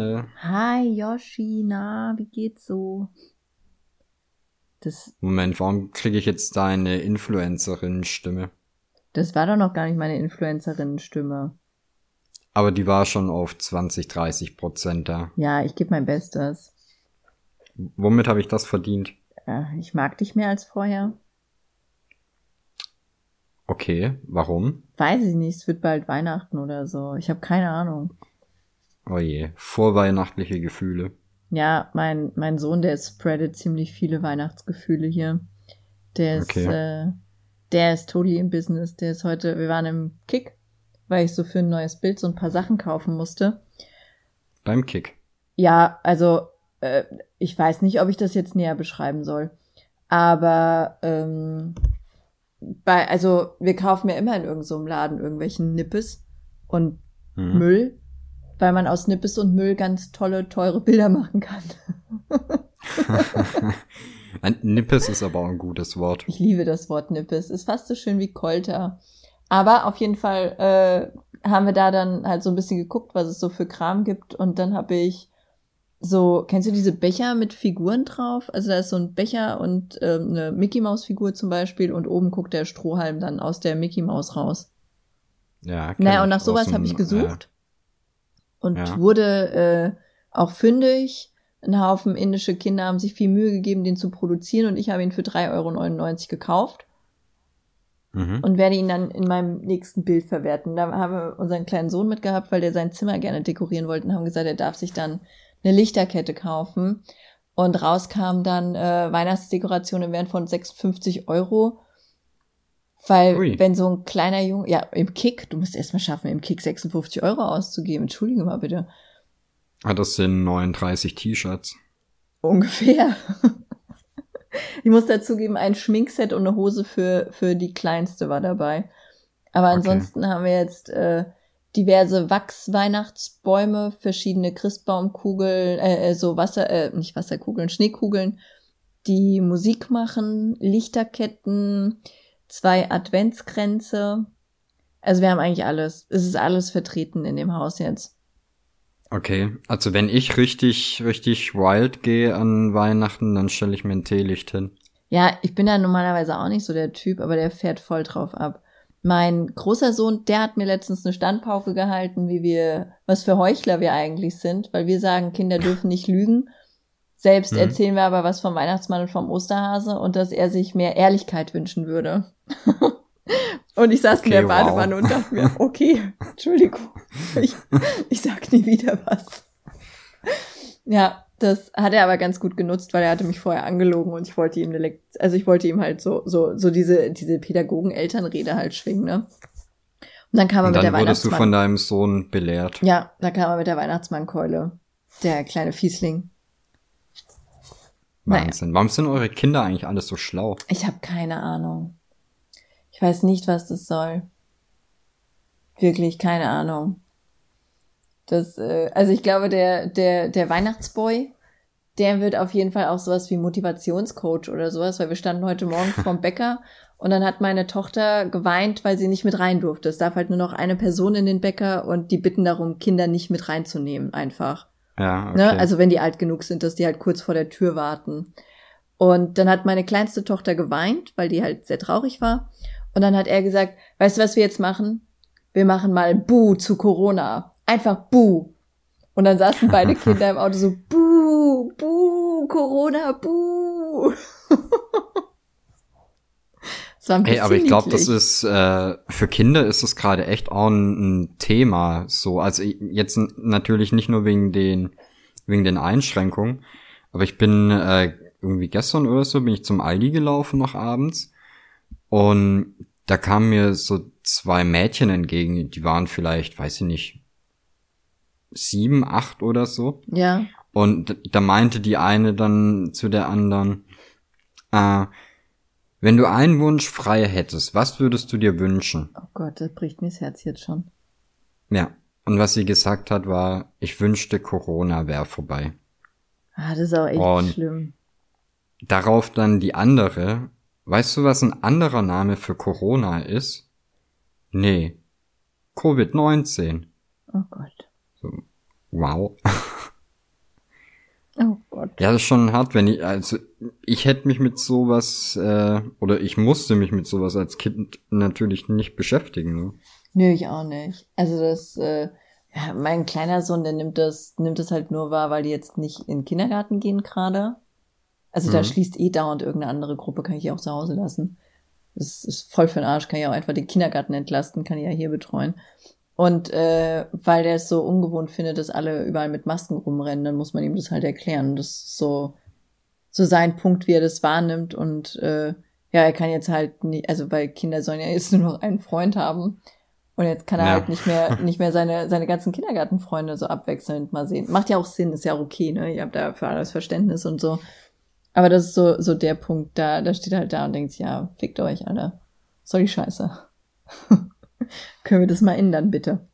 Rolane. Hi, Yoshi, na, wie geht's so? Das, Moment, warum kriege ich jetzt deine Influencerin-Stimme? Das war doch noch gar nicht meine Influencerin-Stimme. Aber die war schon auf 20, 30 Prozent da. Ja, ich gebe mein Bestes. Womit habe ich das verdient? Äh, ich mag dich mehr als vorher. Okay, warum? Weiß ich nicht, es wird bald Weihnachten oder so. Ich habe keine Ahnung. Oh je, vorweihnachtliche Gefühle. Ja, mein, mein Sohn, der spreadet ziemlich viele Weihnachtsgefühle hier. Der ist, okay. äh, der ist totally im Business. Der ist heute, wir waren im Kick, weil ich so für ein neues Bild so ein paar Sachen kaufen musste. Beim Kick? Ja, also äh, ich weiß nicht, ob ich das jetzt näher beschreiben soll. Aber ähm, bei, also wir kaufen ja immer in irgendeinem so Laden irgendwelchen Nippes und mhm. Müll, weil man aus Nippes und Müll ganz tolle, teure Bilder machen kann. ein Nippes ist aber auch ein gutes Wort. Ich liebe das Wort Nippes. Ist fast so schön wie Kolter. Aber auf jeden Fall äh, haben wir da dann halt so ein bisschen geguckt, was es so für Kram gibt. Und dann habe ich so, kennst du diese Becher mit Figuren drauf? Also da ist so ein Becher und ähm, eine Mickey Maus Figur zum Beispiel und oben guckt der Strohhalm dann aus der Mickey Maus raus. Ja. Naja, und nach sowas habe ich gesucht äh, und ja. wurde äh, auch fündig. Ein Haufen indische Kinder haben sich viel Mühe gegeben, den zu produzieren und ich habe ihn für 3,99 Euro gekauft mhm. und werde ihn dann in meinem nächsten Bild verwerten. Da haben wir unseren kleinen Sohn mitgehabt, weil der sein Zimmer gerne dekorieren wollte und haben gesagt, er darf sich dann eine Lichterkette kaufen. Und rauskam dann äh, Weihnachtsdekoration im Wert von 56 Euro. Weil, Ui. wenn so ein kleiner Junge, ja, im Kick, du musst erstmal schaffen, im Kick 56 Euro auszugeben. Entschuldige mal bitte. Ah, das sind 39 T-Shirts. Ungefähr. ich muss dazugeben, ein Schminkset und eine Hose für, für die kleinste war dabei. Aber ansonsten okay. haben wir jetzt äh, diverse Wachsweihnachtsbäume, verschiedene Christbaumkugeln, äh, äh, so Wasser, äh, nicht Wasserkugeln, Schneekugeln, die Musik machen, Lichterketten, zwei Adventskränze. Also wir haben eigentlich alles. Es ist alles vertreten in dem Haus jetzt. Okay, also wenn ich richtig, richtig wild gehe an Weihnachten, dann stelle ich mir ein Teelicht hin. Ja, ich bin da normalerweise auch nicht so der Typ, aber der fährt voll drauf ab. Mein großer Sohn, der hat mir letztens eine Standpauke gehalten, wie wir, was für Heuchler wir eigentlich sind, weil wir sagen, Kinder dürfen nicht lügen. Selbst mhm. erzählen wir aber was vom Weihnachtsmann und vom Osterhase und dass er sich mehr Ehrlichkeit wünschen würde. und ich saß okay, in der Badewanne wow. und dachte mir, okay, Entschuldigung, ich, ich sag nie wieder was. Ja, das hat er aber ganz gut genutzt, weil er hatte mich vorher angelogen und ich wollte ihm eine Lekt also ich wollte ihm halt so so so diese diese Pädagogen-Elternrede halt schwingen, ne? Und dann kam er und mit der Weihnachtsmann. Dann wurdest du von deinem Sohn belehrt. Ja, da kam er mit der Weihnachtsmannkeule, der kleine Fiesling. Wahnsinn. Naja. Warum sind eure Kinder eigentlich alles so schlau? Ich habe keine Ahnung. Ich weiß nicht, was das soll. Wirklich keine Ahnung. Das, äh, also ich glaube, der, der, der Weihnachtsboy, der wird auf jeden Fall auch sowas wie Motivationscoach oder sowas, weil wir standen heute Morgen vorm Bäcker und dann hat meine Tochter geweint, weil sie nicht mit rein durfte. Es darf halt nur noch eine Person in den Bäcker und die bitten darum, Kinder nicht mit reinzunehmen, einfach. Ja, ne? okay. ne? Also wenn die alt genug sind, dass die halt kurz vor der Tür warten. Und dann hat meine kleinste Tochter geweint, weil die halt sehr traurig war. Und dann hat er gesagt, weißt du, was wir jetzt machen? Wir machen mal Buh zu Corona. Einfach Buh. Und dann saßen beide Kinder im Auto so Buh, Buh, Corona, Buh. Hey, aber ich glaube, das ist äh, für Kinder ist es gerade echt auch ein, ein, Thema. So, also jetzt natürlich nicht nur wegen den wegen den Einschränkungen, aber ich bin äh, irgendwie gestern oder so bin ich zum Aldi gelaufen noch abends und da kamen mir so zwei Mädchen entgegen, die waren vielleicht, weiß ich nicht, sieben, acht oder so. Ja. Und da meinte die eine dann zu der anderen, äh, wenn du einen Wunsch frei hättest, was würdest du dir wünschen? Oh Gott, das bricht mir das Herz jetzt schon. Ja. Und was sie gesagt hat, war, ich wünschte, Corona wäre vorbei. Ah, das ist auch echt Und schlimm. Darauf dann die andere, weißt du, was ein anderer Name für Corona ist? Nee. Covid-19. Oh Gott. So, Wow. Oh Gott. Ja, das ist schon hart, wenn ich, also ich hätte mich mit sowas, äh, oder ich musste mich mit sowas als Kind natürlich nicht beschäftigen. Ne? Nö, ich auch nicht. Also das, äh, ja, mein kleiner Sohn, der nimmt das, nimmt das halt nur wahr, weil die jetzt nicht in den Kindergarten gehen gerade. Also mhm. da schließt eh dauernd irgendeine andere Gruppe, kann ich ja auch zu Hause lassen. Das ist voll für den Arsch, kann ich auch einfach den Kindergarten entlasten, kann ich ja hier betreuen. Und äh, weil der es so ungewohnt findet, dass alle überall mit Masken rumrennen, dann muss man ihm das halt erklären. Das ist so, so sein Punkt, wie er das wahrnimmt. Und äh, ja, er kann jetzt halt nicht, also weil Kinder sollen ja jetzt nur noch einen Freund haben. Und jetzt kann er ja. halt nicht mehr, nicht mehr seine, seine ganzen Kindergartenfreunde so abwechselnd mal sehen. Macht ja auch Sinn, ist ja auch okay, ne? Ihr habt da für alles Verständnis und so. Aber das ist so, so der Punkt, da, da steht halt da und denkt, ja, fickt euch, Alter. Soll die Scheiße. Können wir das mal ändern, bitte?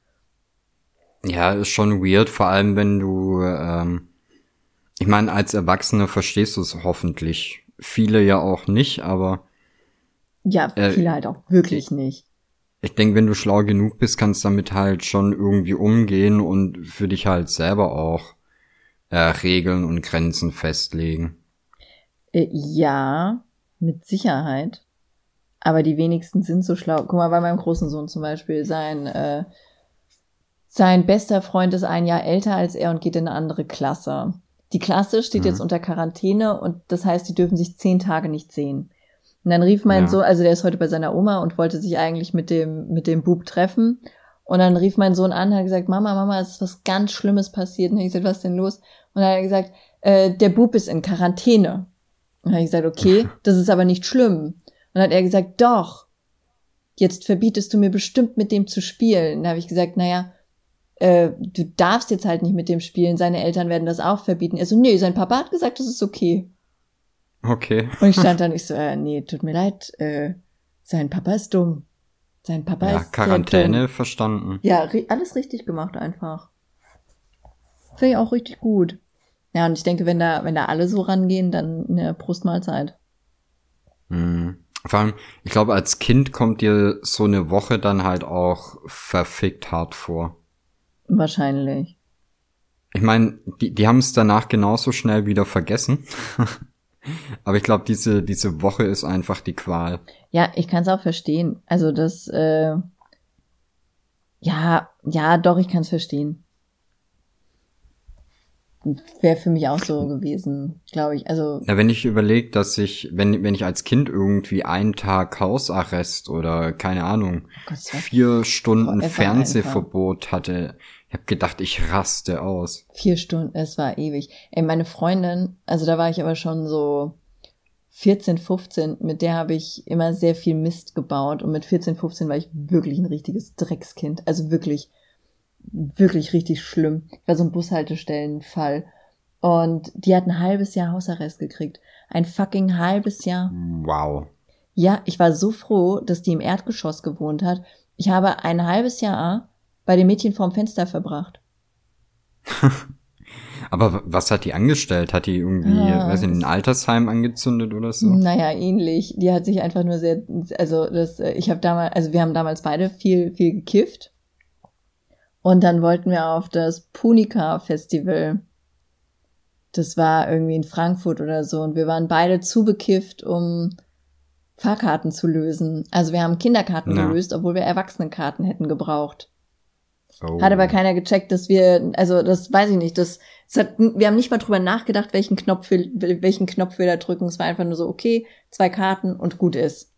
Ja, ist schon weird, vor allem wenn du, ähm, ich meine, als Erwachsene verstehst du es hoffentlich. Viele ja auch nicht, aber. Ja, äh, viele äh, halt auch wirklich nicht. Ich denke, wenn du schlau genug bist, kannst du damit halt schon irgendwie umgehen und für dich halt selber auch äh, Regeln und Grenzen festlegen. Äh, ja, mit Sicherheit. Aber die wenigsten sind so schlau. Guck mal, bei meinem großen Sohn zum Beispiel, sein, äh, sein bester Freund ist ein Jahr älter als er und geht in eine andere Klasse. Die Klasse steht mhm. jetzt unter Quarantäne und das heißt, die dürfen sich zehn Tage nicht sehen. Und dann rief mein ja. Sohn, also der ist heute bei seiner Oma und wollte sich eigentlich mit dem, mit dem Bub treffen. Und dann rief mein Sohn an, hat gesagt, Mama, Mama, es ist was ganz Schlimmes passiert. Und ich gesagt, was ist denn los? Und dann hat er gesagt, äh, der Bub ist in Quarantäne. Und dann habe ich gesagt, okay, das ist aber nicht schlimm. Und dann hat er gesagt, doch, jetzt verbietest du mir bestimmt mit dem zu spielen. Da habe ich gesagt, naja, äh, du darfst jetzt halt nicht mit dem spielen, seine Eltern werden das auch verbieten. Er so, nee, sein Papa hat gesagt, das ist okay. Okay. Und ich stand da nicht so, äh, nee, tut mir leid, äh, sein Papa ist dumm. Sein Papa ja, ist Quarantäne verstanden. Ja, alles richtig gemacht einfach. Finde ich auch richtig gut. Ja, und ich denke, wenn da, wenn da alle so rangehen, dann eine Brustmahlzeit. Mhm. Vor allem, ich glaube, als Kind kommt dir so eine Woche dann halt auch verfickt hart vor. Wahrscheinlich. Ich meine, die, die haben es danach genauso schnell wieder vergessen. Aber ich glaube, diese, diese Woche ist einfach die Qual. Ja, ich kann es auch verstehen. Also das, äh, ja, ja, doch, ich kann es verstehen wäre für mich auch so gewesen, glaube ich. Also ja, wenn ich überlege, dass ich, wenn wenn ich als Kind irgendwie einen Tag Hausarrest oder keine Ahnung oh Gott, vier Stunden Fernsehverbot einfach. hatte, ich habe gedacht, ich raste aus. Vier Stunden, es war ewig. Ey, meine Freundin, also da war ich aber schon so 14, 15, mit der habe ich immer sehr viel Mist gebaut und mit 14, 15 war ich wirklich ein richtiges Dreckskind. Also wirklich wirklich richtig schlimm. Ich war so ein Bushaltestellenfall. Und die hat ein halbes Jahr Hausarrest gekriegt. Ein fucking halbes Jahr. Wow. Ja, ich war so froh, dass die im Erdgeschoss gewohnt hat. Ich habe ein halbes Jahr bei dem Mädchen vorm Fenster verbracht. Aber was hat die angestellt? Hat die irgendwie, ah, weiß ich, ein Altersheim angezündet oder so? Naja, ähnlich. Die hat sich einfach nur sehr, also das, ich habe damals, also wir haben damals beide viel, viel gekifft. Und dann wollten wir auf das Punica Festival. Das war irgendwie in Frankfurt oder so. Und wir waren beide zu bekifft, um Fahrkarten zu lösen. Also wir haben Kinderkarten ja. gelöst, obwohl wir Erwachsenenkarten hätten gebraucht. Oh. Hat aber keiner gecheckt, dass wir, also das weiß ich nicht, das, das hat, wir haben nicht mal drüber nachgedacht, welchen Knopf, wir, welchen Knopf wir da drücken. Es war einfach nur so, okay, zwei Karten und gut ist.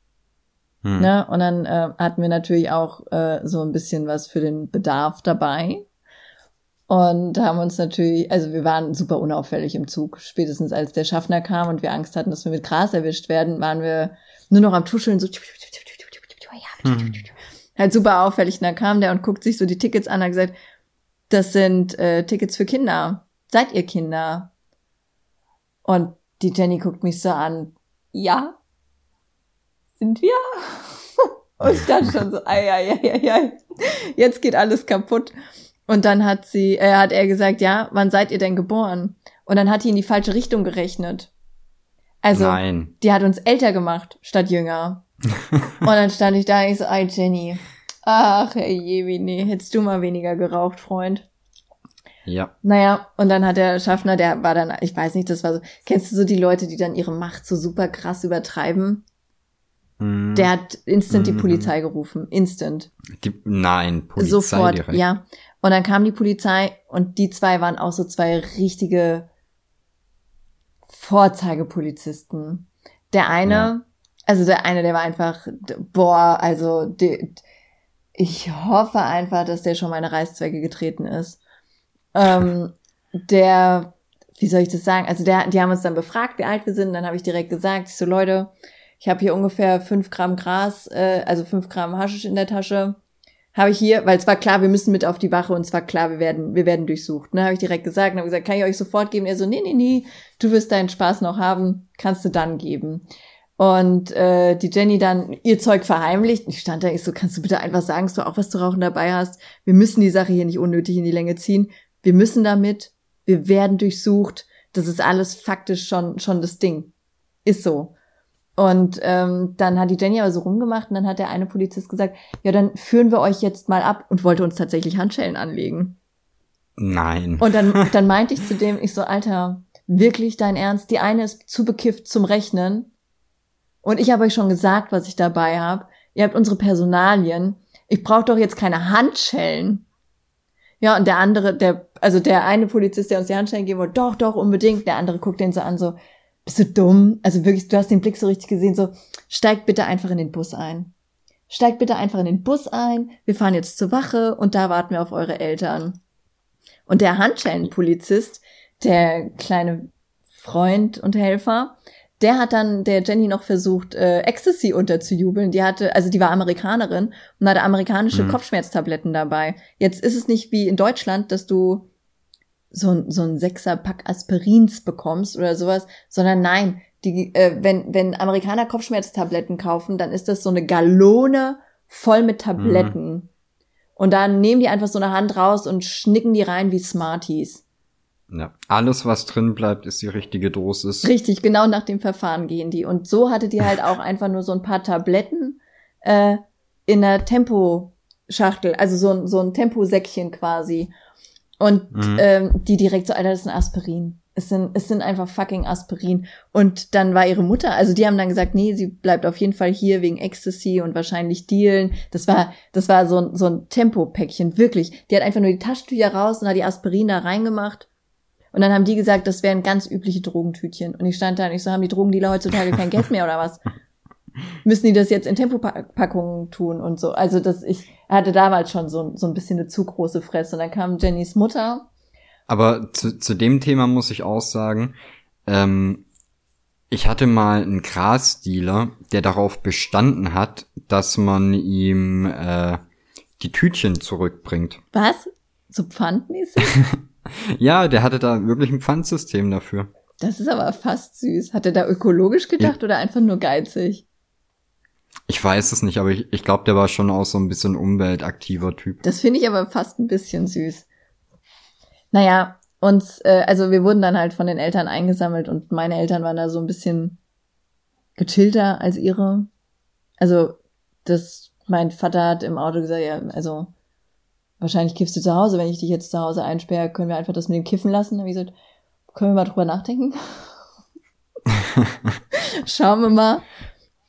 Hm. Ne? Und dann äh, hatten wir natürlich auch äh, so ein bisschen was für den Bedarf dabei. Und haben uns natürlich, also wir waren super unauffällig im Zug. Spätestens als der Schaffner kam und wir Angst hatten, dass wir mit Gras erwischt werden, waren wir nur noch am Tuscheln, so hm. halt super auffällig. Und dann kam der und guckt sich so die Tickets an und hat gesagt, das sind äh, Tickets für Kinder. Seid ihr Kinder? Und die Jenny guckt mich so an, ja, sind wir? Und ich dachte schon so, ei, ei, ei, ei, jetzt geht alles kaputt. Und dann hat sie, äh, hat er gesagt, ja, wann seid ihr denn geboren? Und dann hat die in die falsche Richtung gerechnet. Also, Nein. die hat uns älter gemacht, statt jünger. und dann stand ich da, und ich so, ei, Jenny. Ach, ey, wie nee, hättest du mal weniger geraucht, Freund. Ja. Naja, und dann hat der Schaffner, der war dann, ich weiß nicht, das war so, kennst du so die Leute, die dann ihre Macht so super krass übertreiben? Mm. Der hat instant die mhm. Polizei gerufen. Instant. Die, nein, Polizei Sofort, direkt. ja. Und dann kam die Polizei und die zwei waren auch so zwei richtige Vorzeigepolizisten. Der eine, ja. also der eine, der war einfach, boah, also die, ich hoffe einfach, dass der schon meine Reißzwecke getreten ist. Ähm, der, wie soll ich das sagen? Also der, die haben uns dann befragt, wie alt wir sind. Dann habe ich direkt gesagt, ich so Leute, ich habe hier ungefähr fünf Gramm Gras, äh, also fünf Gramm Haschisch in der Tasche. Habe ich hier, weil es war klar, wir müssen mit auf die Wache und es war klar, wir werden, wir werden durchsucht. Ne, habe ich direkt gesagt und habe gesagt, kann ich euch sofort geben? Er so, nee, nee, nee, du wirst deinen Spaß noch haben, kannst du dann geben. Und äh, die Jenny dann ihr Zeug verheimlicht. Ich stand da, ich so, kannst du bitte einfach sagen, dass du auch was zu rauchen dabei hast? Wir müssen die Sache hier nicht unnötig in die Länge ziehen. Wir müssen damit, wir werden durchsucht. Das ist alles faktisch schon, schon das Ding. Ist so. Und ähm, dann hat die Jenny aber so rumgemacht und dann hat der eine Polizist gesagt, ja, dann führen wir euch jetzt mal ab und wollte uns tatsächlich Handschellen anlegen. Nein. Und dann, dann meinte ich zu dem, ich so, Alter, wirklich dein Ernst? Die eine ist zu bekifft zum Rechnen. Und ich habe euch schon gesagt, was ich dabei habe. Ihr habt unsere Personalien. Ich brauche doch jetzt keine Handschellen. Ja, und der andere, der, also der eine Polizist, der uns die Handschellen geben wollte, doch, doch, unbedingt. Der andere guckt den so an, so, bist du dumm? Also wirklich, du hast den Blick so richtig gesehen, so, steigt bitte einfach in den Bus ein. Steigt bitte einfach in den Bus ein. Wir fahren jetzt zur Wache und da warten wir auf eure Eltern. Und der Handschellenpolizist, der kleine Freund und Helfer, der hat dann der Jenny noch versucht, äh, Ecstasy unterzujubeln. Die hatte, also die war Amerikanerin und hatte amerikanische mhm. Kopfschmerztabletten dabei. Jetzt ist es nicht wie in Deutschland, dass du so, so ein Sechser-Pack Aspirins bekommst oder sowas, sondern nein, die, äh, wenn, wenn Amerikaner Kopfschmerztabletten kaufen, dann ist das so eine Gallone voll mit Tabletten. Mhm. Und dann nehmen die einfach so eine Hand raus und schnicken die rein wie Smarties. Ja, alles, was drin bleibt, ist die richtige Dosis. Richtig, genau nach dem Verfahren gehen die. Und so hatte die halt auch einfach nur so ein paar Tabletten äh, in einer Temposchachtel, also so ein, so ein Temposäckchen quasi. Und mhm. ähm, die direkt so, Alter, das ist ein Aspirin. Es sind, es sind einfach fucking Aspirin. Und dann war ihre Mutter, also die haben dann gesagt, nee, sie bleibt auf jeden Fall hier wegen Ecstasy und wahrscheinlich Dealen. Das war, das war so ein, so ein Tempopäckchen, wirklich. Die hat einfach nur die Taschentücher raus und hat die Aspirin da reingemacht. Und dann haben die gesagt, das wären ganz übliche Drogentütchen. Und ich stand da und ich so, haben die Drogendealer heutzutage kein Geld mehr oder was? Müssen die das jetzt in Tempopackungen tun und so? Also das, ich hatte damals schon so, so ein bisschen eine zu große Fresse. Und dann kam Jennys Mutter. Aber zu, zu dem Thema muss ich auch sagen, ähm, ich hatte mal einen Grasdealer, der darauf bestanden hat, dass man ihm äh, die Tütchen zurückbringt. Was? So pfandmäßig? ja, der hatte da wirklich ein Pfandsystem dafür. Das ist aber fast süß. Hat er da ökologisch gedacht ja. oder einfach nur geizig? Ich weiß es nicht, aber ich, ich glaube, der war schon auch so ein bisschen umweltaktiver Typ. Das finde ich aber fast ein bisschen süß. Naja, uns, äh, also wir wurden dann halt von den Eltern eingesammelt und meine Eltern waren da so ein bisschen gechillter als ihre. Also, das, mein Vater hat im Auto gesagt, ja, also wahrscheinlich kiffst du zu Hause. Wenn ich dich jetzt zu Hause einsperre, können wir einfach das mit dem Kiffen lassen. Dann habe ich gesagt, können wir mal drüber nachdenken? Schauen wir mal.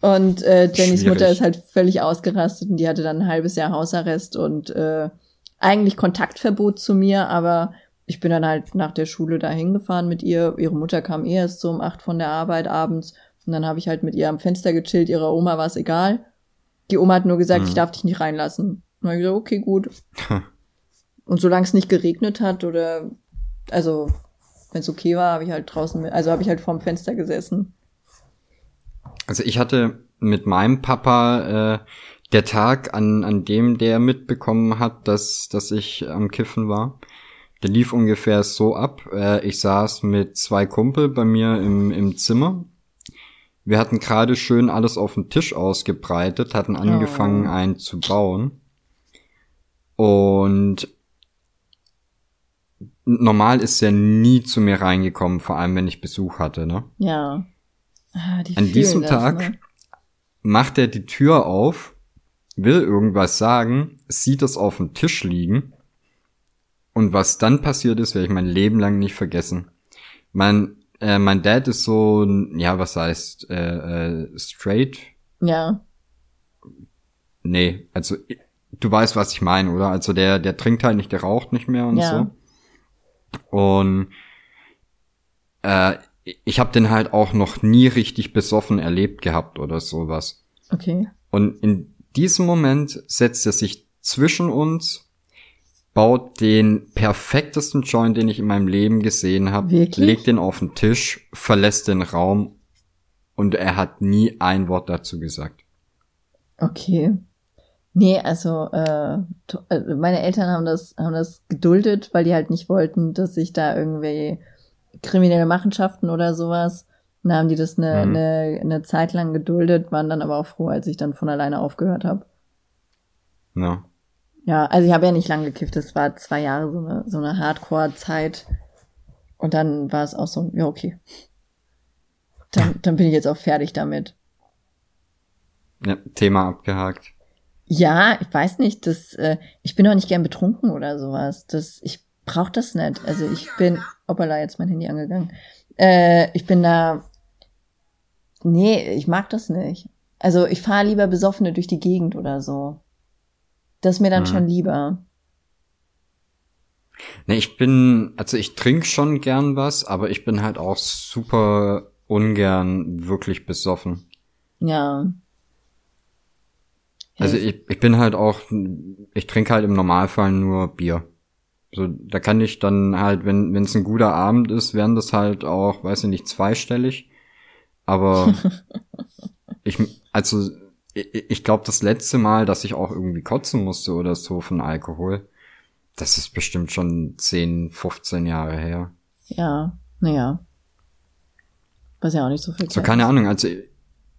Und äh, Jennys Schwierig. Mutter ist halt völlig ausgerastet und die hatte dann ein halbes Jahr Hausarrest und äh, eigentlich Kontaktverbot zu mir, aber ich bin dann halt nach der Schule da hingefahren mit ihr. Ihre Mutter kam eh erst so um acht von der Arbeit abends und dann habe ich halt mit ihr am Fenster gechillt. Ihrer Oma war es egal. Die Oma hat nur gesagt, mhm. ich darf dich nicht reinlassen. Und ich gesagt, okay, gut. und solange es nicht geregnet hat oder, also, wenn es okay war, habe ich halt draußen, also habe ich halt vorm Fenster gesessen. Also ich hatte mit meinem Papa äh, der Tag, an, an dem der mitbekommen hat, dass, dass ich am Kiffen war. Der lief ungefähr so ab. Äh, ich saß mit zwei Kumpel bei mir im, im Zimmer wir hatten gerade schön alles auf dem Tisch ausgebreitet, hatten angefangen, oh. einen zu bauen. Und normal ist er nie zu mir reingekommen, vor allem wenn ich Besuch hatte, ne? Ja. Ah, die An diesem das, Tag ne? macht er die Tür auf, will irgendwas sagen, sieht es auf dem Tisch liegen Und was dann passiert ist, werde ich mein Leben lang nicht vergessen. Mein, äh, mein Dad ist so, ja, was heißt, äh, äh, straight? Ja. Nee, also du weißt, was ich meine, oder? Also der, der trinkt halt nicht, der raucht nicht mehr und ja. so. Und äh, ich habe den halt auch noch nie richtig besoffen erlebt gehabt oder sowas. Okay. Und in diesem Moment setzt er sich zwischen uns, baut den perfektesten Joint, den ich in meinem Leben gesehen habe, legt den auf den Tisch, verlässt den Raum und er hat nie ein Wort dazu gesagt. Okay. Nee, also äh, äh meine Eltern haben das, haben das geduldet, weil die halt nicht wollten, dass ich da irgendwie kriminelle Machenschaften oder sowas. Dann haben die das eine, mhm. eine, eine Zeit lang geduldet, waren dann aber auch froh, als ich dann von alleine aufgehört habe. Ja. Ja, also ich habe ja nicht lang gekifft, das war zwei Jahre so eine, so eine Hardcore-Zeit. Und dann war es auch so, ja, okay. Dann, dann bin ich jetzt auch fertig damit. Ja, Thema abgehakt. Ja, ich weiß nicht, das, äh, ich bin auch nicht gern betrunken oder sowas. Das, ich brauche das nicht. Also ich bin, hoppala, jetzt mein Handy angegangen. Äh, ich bin da, nee, ich mag das nicht. Also ich fahre lieber Besoffene durch die Gegend oder so. Das ist mir dann mhm. schon lieber. Nee, ich bin, also ich trinke schon gern was, aber ich bin halt auch super ungern wirklich besoffen. Ja. Also ich, ich bin halt auch, ich trinke halt im Normalfall nur Bier. So, da kann ich dann halt, wenn es ein guter Abend ist, werden das halt auch, weiß ich nicht, zweistellig. Aber ich, also ich, ich glaube, das letzte Mal, dass ich auch irgendwie kotzen musste oder so von Alkohol, das ist bestimmt schon 10, 15 Jahre her. Ja, naja. Was ja auch nicht so viel Zeit So, keine ist. Ahnung, also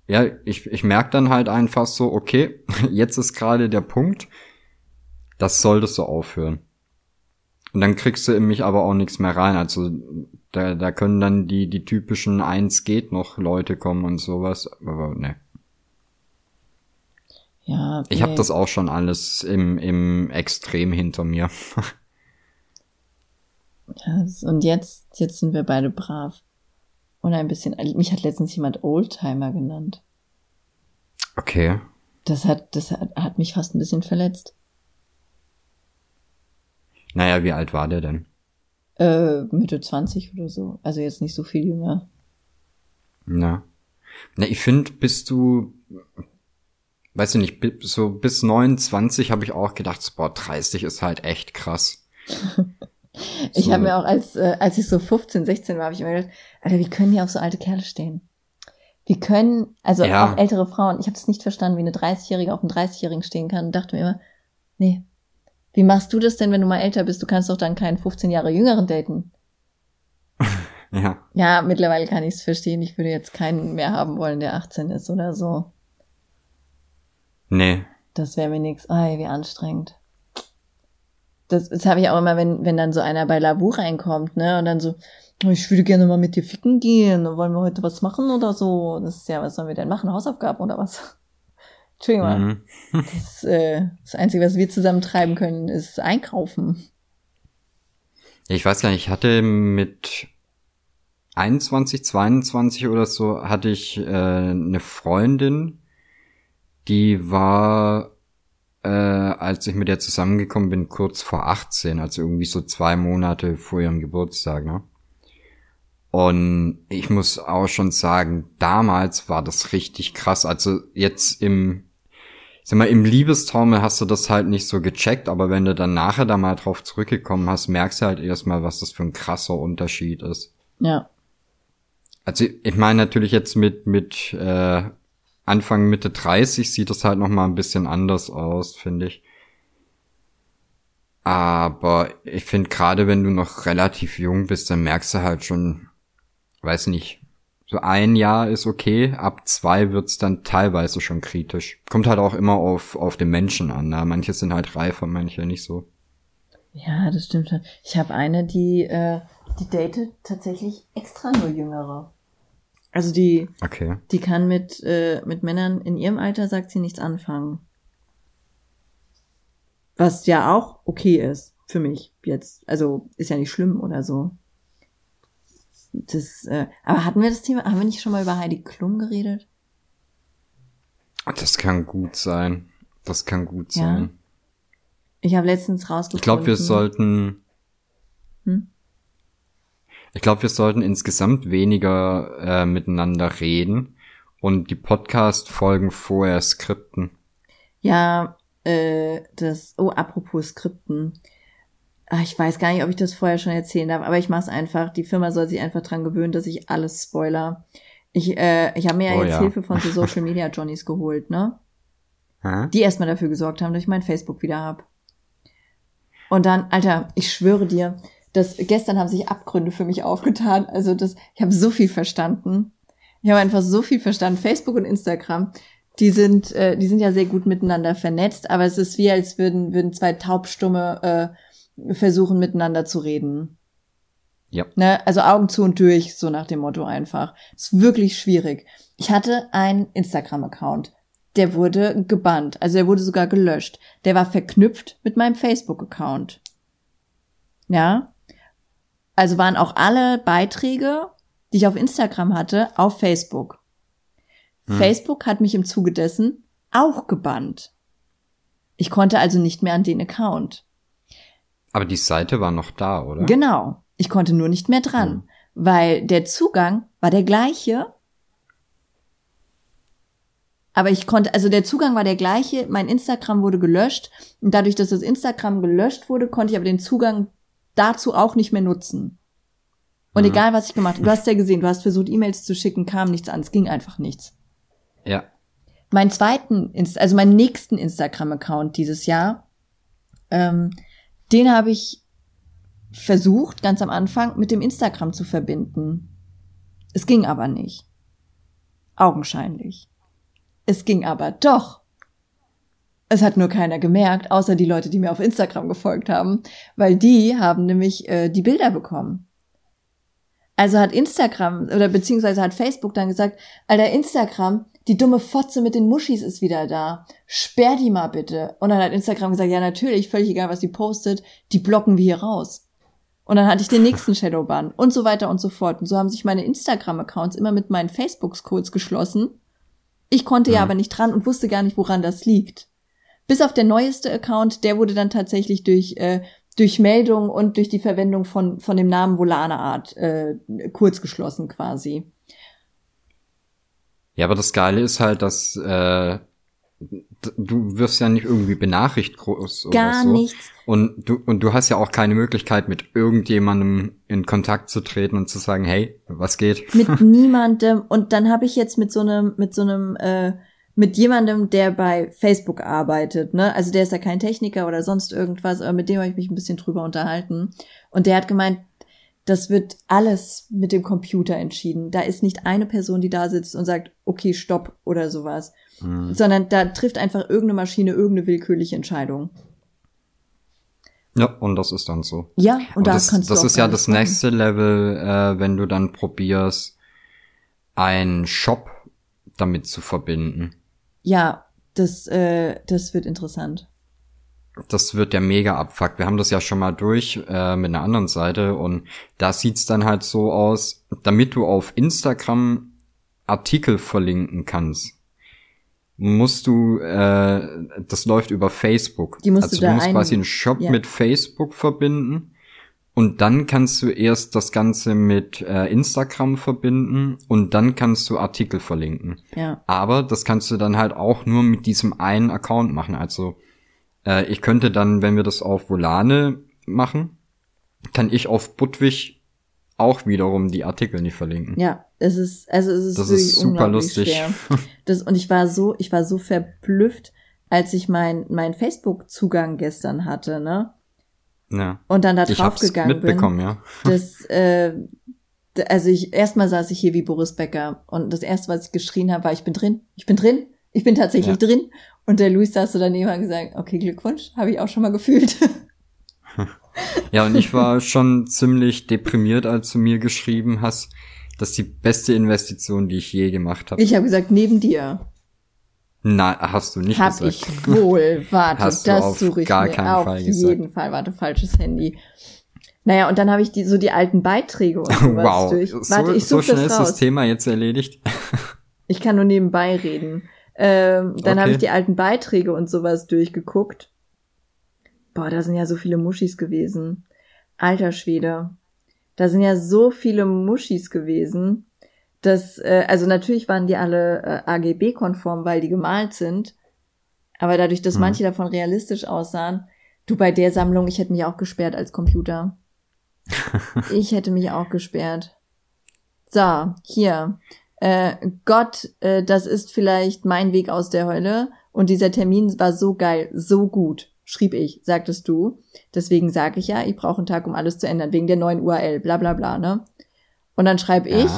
ja, ich, ich merke dann halt einfach so, okay, jetzt ist gerade der Punkt, das solltest du aufhören. Und dann kriegst du in mich aber auch nichts mehr rein. Also da, da können dann die, die typischen eins geht noch Leute kommen und sowas. Aber ne. Ja. Ich habe das auch schon alles im, im Extrem hinter mir. ja, und jetzt, jetzt sind wir beide brav. Und ein bisschen, mich hat letztens jemand Oldtimer genannt. Okay. Das hat, das hat, hat mich fast ein bisschen verletzt. Naja, wie alt war der denn? Äh, Mitte 20 oder so. Also jetzt nicht so viel jünger. Na. Na, ich finde, bist du, weiß ich nicht, so bis 29 habe ich auch gedacht, boah, 30 ist halt echt krass. ich so. habe mir auch, als, äh, als ich so 15, 16 war, habe ich immer gedacht, Alter, wie können die auf so alte Kerle stehen? Wie können, also ja. auch ältere Frauen, ich habe das nicht verstanden, wie eine 30-Jährige auf einen 30-Jährigen stehen kann und dachte mir immer, nee, wie machst du das denn, wenn du mal älter bist? Du kannst doch dann keinen 15 Jahre jüngeren daten. ja. Ja, mittlerweile kann ich es verstehen. Ich würde jetzt keinen mehr haben wollen, der 18 ist oder so. Nee. Das wäre mir nix. Ei, wie anstrengend. Das, das habe ich auch immer, wenn, wenn dann so einer bei Lavu reinkommt, ne, und dann so, oh, ich würde gerne mal mit dir ficken gehen, wollen wir heute was machen oder so? Das ist ja, was sollen wir denn machen? Hausaufgaben oder was? Entschuldigung. Mhm. das, äh, das Einzige, was wir zusammen treiben können, ist einkaufen. Ich weiß gar nicht, ich hatte mit 21, 22 oder so, hatte ich äh, eine Freundin, die war, äh, als ich mit der zusammengekommen bin, kurz vor 18, also irgendwie so zwei Monate vor ihrem Geburtstag, ne? Und ich muss auch schon sagen, damals war das richtig krass. Also jetzt im, sag mal, im Liebestaumel hast du das halt nicht so gecheckt, aber wenn du dann nachher da mal drauf zurückgekommen hast, merkst du halt erstmal, was das für ein krasser Unterschied ist. Ja. Also ich meine natürlich jetzt mit, mit äh, Anfang Mitte 30 sieht das halt noch mal ein bisschen anders aus, finde ich. Aber ich finde gerade, wenn du noch relativ jung bist, dann merkst du halt schon, weiß nicht, so ein Jahr ist okay, ab zwei wird's dann teilweise schon kritisch. Kommt halt auch immer auf, auf den Menschen an. Ne? Manche sind halt reifer, manche nicht so. Ja, das stimmt schon. Ich habe eine, die, äh, die datet tatsächlich extra nur Jüngere. Also die, okay. die kann mit, äh, mit Männern in ihrem Alter, sagt sie, nichts anfangen. Was ja auch okay ist. für mich jetzt. Also ist ja nicht schlimm oder so. Das, äh, aber hatten wir das Thema, haben wir nicht schon mal über Heidi Klum geredet? Das kann gut sein. Das kann gut sein. Ja. Ich habe letztens rausgefunden. Ich glaube, wir sollten. Hm? Ich glaube, wir sollten insgesamt weniger äh, miteinander reden und die Podcast-Folgen vorher skripten. Ja, äh, das. Oh, apropos Skripten. Ach, ich weiß gar nicht, ob ich das vorher schon erzählen darf, aber ich mache es einfach. Die Firma soll sich einfach dran gewöhnen, dass ich alles spoiler. Ich, äh, ich habe mir ja oh, jetzt ja. Hilfe von so Social Media Johnnies geholt, ne? Hä? Die erstmal dafür gesorgt haben, dass ich mein Facebook wieder hab. Und dann, Alter, ich schwöre dir, dass gestern haben sich Abgründe für mich aufgetan. Also das, ich habe so viel verstanden. Ich habe einfach so viel verstanden. Facebook und Instagram, die sind, äh, die sind ja sehr gut miteinander vernetzt, aber es ist wie, als würden, würden zwei Taubstumme äh, versuchen, miteinander zu reden. Ja. Ne? Also Augen zu und durch, so nach dem Motto einfach. Ist wirklich schwierig. Ich hatte einen Instagram-Account. Der wurde gebannt. Also der wurde sogar gelöscht. Der war verknüpft mit meinem Facebook-Account. Ja. Also waren auch alle Beiträge, die ich auf Instagram hatte, auf Facebook. Hm. Facebook hat mich im Zuge dessen auch gebannt. Ich konnte also nicht mehr an den Account. Aber die Seite war noch da, oder? Genau. Ich konnte nur nicht mehr dran, hm. weil der Zugang war der gleiche. Aber ich konnte, also der Zugang war der gleiche, mein Instagram wurde gelöscht und dadurch, dass das Instagram gelöscht wurde, konnte ich aber den Zugang dazu auch nicht mehr nutzen. Und mhm. egal, was ich gemacht habe, du hast ja gesehen, du hast versucht, E-Mails zu schicken, kam nichts an, es ging einfach nichts. Ja. Mein zweiten, also meinen nächsten Instagram-Account dieses Jahr, ähm, den habe ich versucht, ganz am Anfang, mit dem Instagram zu verbinden. Es ging aber nicht. Augenscheinlich. Es ging aber doch. Es hat nur keiner gemerkt, außer die Leute, die mir auf Instagram gefolgt haben, weil die haben nämlich äh, die Bilder bekommen. Also hat Instagram oder beziehungsweise hat Facebook dann gesagt, Alter, Instagram, die dumme Fotze mit den Muschis ist wieder da. Sperr die mal bitte. Und dann hat Instagram gesagt, ja natürlich, völlig egal, was sie postet, die blocken wir hier raus. Und dann hatte ich den nächsten Shadowban und so weiter und so fort. Und so haben sich meine Instagram-Accounts immer mit meinen Facebook-Codes geschlossen. Ich konnte ja. ja aber nicht dran und wusste gar nicht, woran das liegt. Bis auf der neueste Account, der wurde dann tatsächlich durch äh, durch Meldung und durch die Verwendung von, von dem Namen Volane Art äh, kurz geschlossen quasi. Ja, aber das Geile ist halt, dass äh, du wirst ja nicht irgendwie benachrichtigt groß oder Gar so. nichts. Und du, und du hast ja auch keine Möglichkeit, mit irgendjemandem in Kontakt zu treten und zu sagen, hey, was geht? Mit niemandem. Und dann habe ich jetzt mit so einem, mit so einem äh, mit jemandem, der bei Facebook arbeitet, ne? Also der ist ja kein Techniker oder sonst irgendwas, aber mit dem habe ich mich ein bisschen drüber unterhalten. Und der hat gemeint, das wird alles mit dem Computer entschieden. Da ist nicht eine Person, die da sitzt und sagt, okay, stopp oder sowas. Mhm. Sondern da trifft einfach irgendeine Maschine irgendeine willkürliche Entscheidung. Ja, und das ist dann so. Ja, und, und da das, kannst du Das ist ja das nächste Level, äh, wenn du dann probierst, einen Shop damit zu verbinden. Ja, das, äh, das wird interessant. Das wird der mega Abfuck. Wir haben das ja schon mal durch äh, mit einer anderen Seite und da sieht's dann halt so aus, damit du auf Instagram Artikel verlinken kannst, musst du, äh, das läuft über Facebook. Die musst also du, du musst quasi einen Shop ja. mit Facebook verbinden und dann kannst du erst das Ganze mit äh, Instagram verbinden und dann kannst du Artikel verlinken. Ja. Aber das kannst du dann halt auch nur mit diesem einen Account machen. Also äh, ich könnte dann, wenn wir das auf Volane machen, kann ich auf Budwig auch wiederum die Artikel nicht verlinken. Ja, es ist, also es ist das ist super lustig. Schwer. Das, und ich war so, ich war so verblüfft, als ich mein, mein Facebook-Zugang gestern hatte, ne? Ja. Und dann da drauf gegangen mitbekommen, bin. Ja. Das, äh, also ich erstmal saß ich hier wie Boris Becker und das erste, was ich geschrien habe, war: Ich bin drin, ich bin drin, ich bin tatsächlich ja. drin. Und der Luis saß so daneben und gesagt: Okay, Glückwunsch, habe ich auch schon mal gefühlt. Ja, und ich war schon ziemlich deprimiert, als du mir geschrieben hast, dass die beste Investition, die ich je gemacht habe. Ich habe gesagt, neben dir. Nein, hast du nicht Hab gesagt. ich wohl. Warte, hast das suche ich gar mir keinen auf Fall jeden gesagt. Fall. Warte, falsches Handy. Naja, und dann habe ich die so die alten Beiträge und sowas wow. durch. Warte, ich suche so schnell das ist das Thema jetzt erledigt. ich kann nur nebenbei reden. Ähm, dann okay. habe ich die alten Beiträge und sowas durchgeguckt. Boah, da sind ja so viele Muschis gewesen. Alter Schwede. Da sind ja so viele Muschis gewesen. dass, äh, also natürlich waren die alle äh, AGB-konform, weil die gemalt sind. Aber dadurch, dass hm. manche davon realistisch aussahen, du bei der Sammlung, ich hätte mich auch gesperrt als Computer. ich hätte mich auch gesperrt. So, hier. Äh, Gott, äh, das ist vielleicht mein Weg aus der Hölle. Und dieser Termin war so geil, so gut schrieb ich, sagtest du. Deswegen sage ich ja, ich brauche einen Tag, um alles zu ändern, wegen der neuen URL, bla bla bla, ne? Und dann schreibe ja. ich,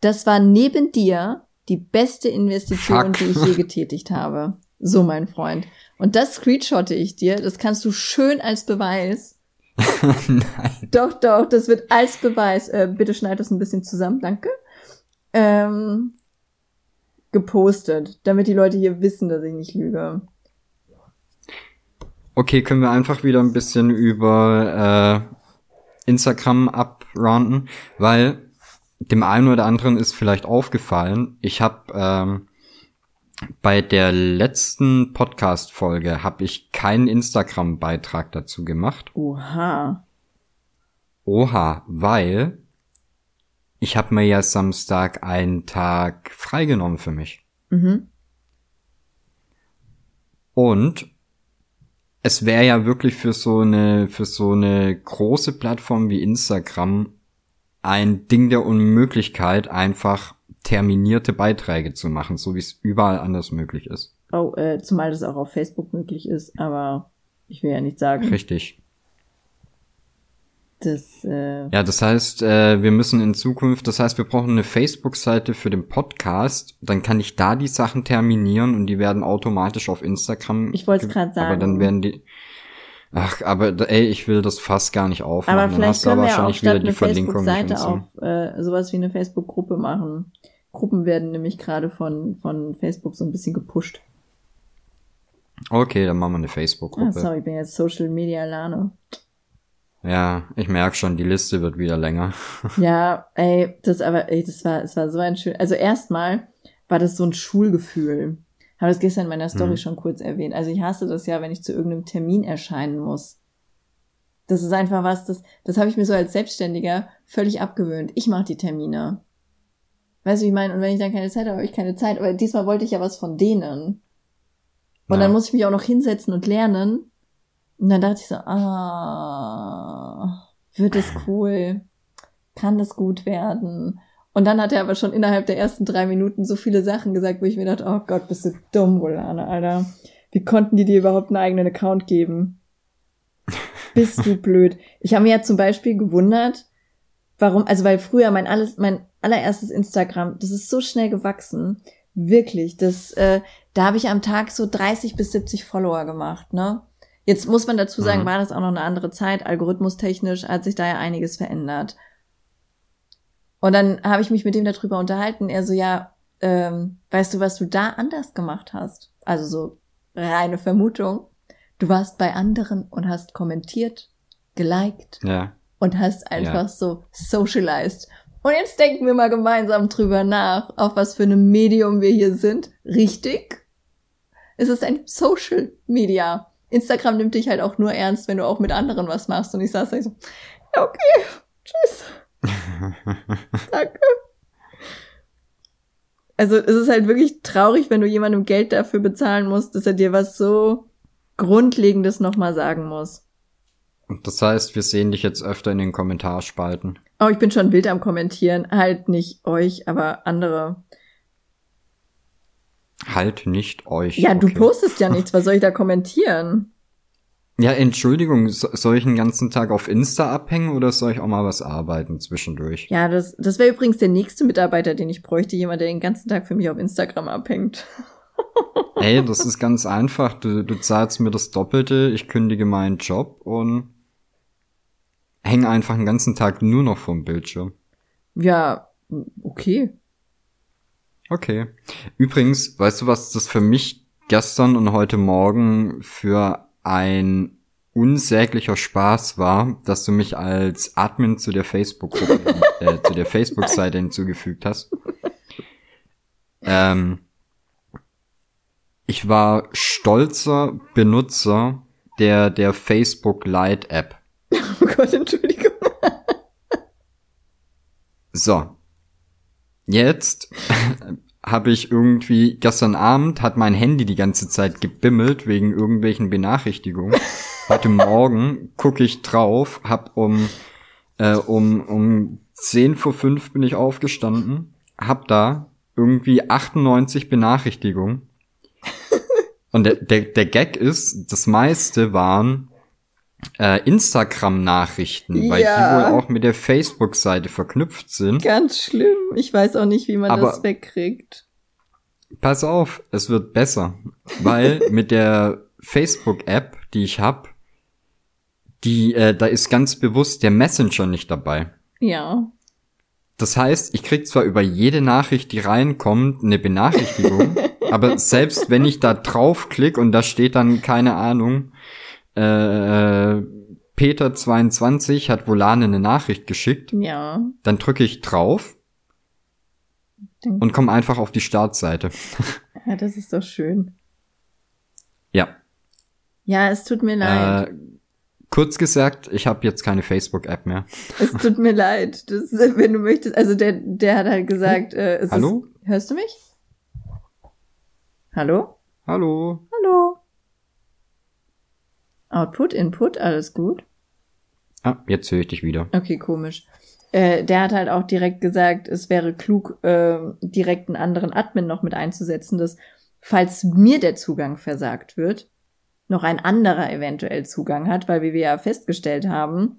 das war neben dir die beste Investition, Fuck. die ich je getätigt habe. So, mein Freund. Und das screenshotte ich dir, das kannst du schön als Beweis. Nein. Doch, doch, das wird als Beweis, äh, bitte schneid das ein bisschen zusammen, danke. Ähm, gepostet, damit die Leute hier wissen, dass ich nicht lüge. Okay, können wir einfach wieder ein bisschen über äh, Instagram abrounden, weil dem einen oder anderen ist vielleicht aufgefallen, ich habe ähm, bei der letzten Podcast-Folge habe ich keinen Instagram-Beitrag dazu gemacht. Oha. Oha, weil ich habe mir ja Samstag einen Tag freigenommen für mich. Mhm. Und es wäre ja wirklich für so eine, für so eine große Plattform wie Instagram ein Ding der Unmöglichkeit, einfach terminierte Beiträge zu machen, so wie es überall anders möglich ist. Oh, äh, zumal das auch auf Facebook möglich ist, aber ich will ja nicht sagen. Richtig. Das, äh ja, das heißt, äh, wir müssen in Zukunft, das heißt, wir brauchen eine Facebook-Seite für den Podcast. Dann kann ich da die Sachen terminieren und die werden automatisch auf Instagram. Ich wollte es gerade sagen. Aber dann werden die. Ach, aber ey, ich will das fast gar nicht aufmachen. Aber vielleicht können wir auch statt eine Facebook-Seite auf äh, sowas wie eine Facebook-Gruppe machen. Gruppen werden nämlich gerade von von Facebook so ein bisschen gepusht. Okay, dann machen wir eine Facebook-Gruppe. Ah, sorry, ich bin jetzt Social Media Lane. Ja, ich merk schon, die Liste wird wieder länger. ja, ey, das aber, ey, das war, es war so ein schön. Also erstmal war das so ein Schulgefühl. Habe das gestern in meiner Story mhm. schon kurz erwähnt. Also ich hasse das ja, wenn ich zu irgendeinem Termin erscheinen muss. Das ist einfach was, das, das habe ich mir so als Selbstständiger völlig abgewöhnt. Ich mache die Termine. Weißt du, wie ich meine? Und wenn ich dann keine Zeit habe, habe ich keine Zeit. Aber diesmal wollte ich ja was von denen. Und ja. dann muss ich mich auch noch hinsetzen und lernen. Und dann dachte ich so, ah, wird es cool? Kann das gut werden? Und dann hat er aber schon innerhalb der ersten drei Minuten so viele Sachen gesagt, wo ich mir dachte, oh Gott, bist du dumm, Rolane, Alter. Wie konnten die dir überhaupt einen eigenen Account geben? Bist du blöd. Ich habe mir ja zum Beispiel gewundert, warum, also weil früher mein alles, mein allererstes Instagram, das ist so schnell gewachsen. Wirklich, das, äh, da habe ich am Tag so 30 bis 70 Follower gemacht, ne? Jetzt muss man dazu sagen, mhm. war das auch noch eine andere Zeit. Algorithmustechnisch hat sich da ja einiges verändert. Und dann habe ich mich mit dem darüber unterhalten. Er so, ja, ähm, weißt du, was du da anders gemacht hast? Also so reine Vermutung. Du warst bei anderen und hast kommentiert, geliked ja. und hast einfach ja. so socialized. Und jetzt denken wir mal gemeinsam drüber nach, auf was für einem Medium wir hier sind. Richtig? Es ist ein Social Media. Instagram nimmt dich halt auch nur ernst, wenn du auch mit anderen was machst. Und ich saß da so, ja, okay, tschüss. Danke. Also es ist halt wirklich traurig, wenn du jemandem Geld dafür bezahlen musst, dass er dir was so Grundlegendes nochmal sagen muss. Das heißt, wir sehen dich jetzt öfter in den Kommentarspalten. Oh, ich bin schon wild am Kommentieren. Halt nicht euch, aber andere. Halt nicht euch. Ja, okay. du postest ja nichts, was soll ich da kommentieren? Ja, Entschuldigung, soll ich den ganzen Tag auf Insta abhängen oder soll ich auch mal was arbeiten zwischendurch? Ja, das, das wäre übrigens der nächste Mitarbeiter, den ich bräuchte, jemand, der den ganzen Tag für mich auf Instagram abhängt. Ey, das ist ganz einfach. Du, du zahlst mir das Doppelte, ich kündige meinen Job und hänge einfach den ganzen Tag nur noch vom Bildschirm. Ja, okay. Okay. Übrigens, weißt du, was das für mich gestern und heute Morgen für ein unsäglicher Spaß war, dass du mich als Admin zu der Facebook-Gruppe, äh, zu der Facebook-Seite hinzugefügt hast. Ähm, ich war stolzer Benutzer der, der Facebook Lite App. Oh Gott, Entschuldigung. So. Jetzt habe ich irgendwie, gestern Abend hat mein Handy die ganze Zeit gebimmelt wegen irgendwelchen Benachrichtigungen. Heute Morgen gucke ich drauf, hab um, äh, um, um 10 vor 5 bin ich aufgestanden, hab da irgendwie 98 Benachrichtigungen. Und der, der, der Gag ist, das meiste waren äh, Instagram-Nachrichten, ja. weil die wohl auch mit der Facebook-Seite verknüpft sind. Ganz schlimm. Ich weiß auch nicht, wie man Aber das wegkriegt. Pass auf, es wird besser, weil mit der Facebook-App, die ich hab, die äh, da ist ganz bewusst der Messenger nicht dabei. Ja. Das heißt, ich krieg zwar über jede Nachricht, die reinkommt, eine Benachrichtigung, aber selbst wenn ich da draufklick und da steht dann keine Ahnung, äh, Peter 22 hat Volane eine Nachricht geschickt. Ja. Dann drücke ich drauf Denk und komme einfach auf die Startseite. Ja, das ist doch schön. Ja. Ja, es tut mir leid. Äh, kurz gesagt, ich habe jetzt keine Facebook-App mehr. Es tut mir leid. Das, wenn du möchtest, also der, der hat halt gesagt, äh, Hallo? Ist, hörst du mich? Hallo? Hallo? Output, Input, alles gut? Ah, jetzt höre ich dich wieder. Okay, komisch. Äh, der hat halt auch direkt gesagt, es wäre klug, äh, direkt einen anderen Admin noch mit einzusetzen, dass falls mir der Zugang versagt wird, noch ein anderer eventuell Zugang hat, weil wie wir ja festgestellt haben,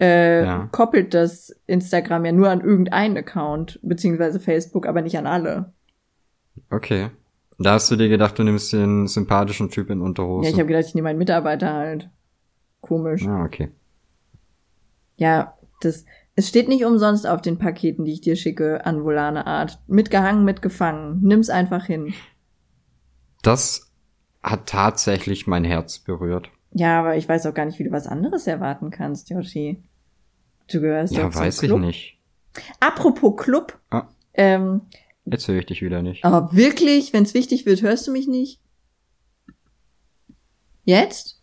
äh, ja. koppelt das Instagram ja nur an irgendeinen Account, beziehungsweise Facebook, aber nicht an alle. Okay. Da hast du dir gedacht, du nimmst den sympathischen Typ in Unterhose. Ja, ich habe gedacht, ich nehme einen Mitarbeiter halt. Komisch. Ah, okay. Ja, das, es steht nicht umsonst auf den Paketen, die ich dir schicke, an Volane Art. Mitgehangen, mitgefangen. Nimm's einfach hin. Das hat tatsächlich mein Herz berührt. Ja, aber ich weiß auch gar nicht, wie du was anderes erwarten kannst, Yoshi. Du gehörst ja, weiß Club. ich nicht. Apropos Club. Ah. Ähm, Jetzt höre ich dich wieder nicht. Aber wirklich, wenn es wichtig wird, hörst du mich nicht? Jetzt?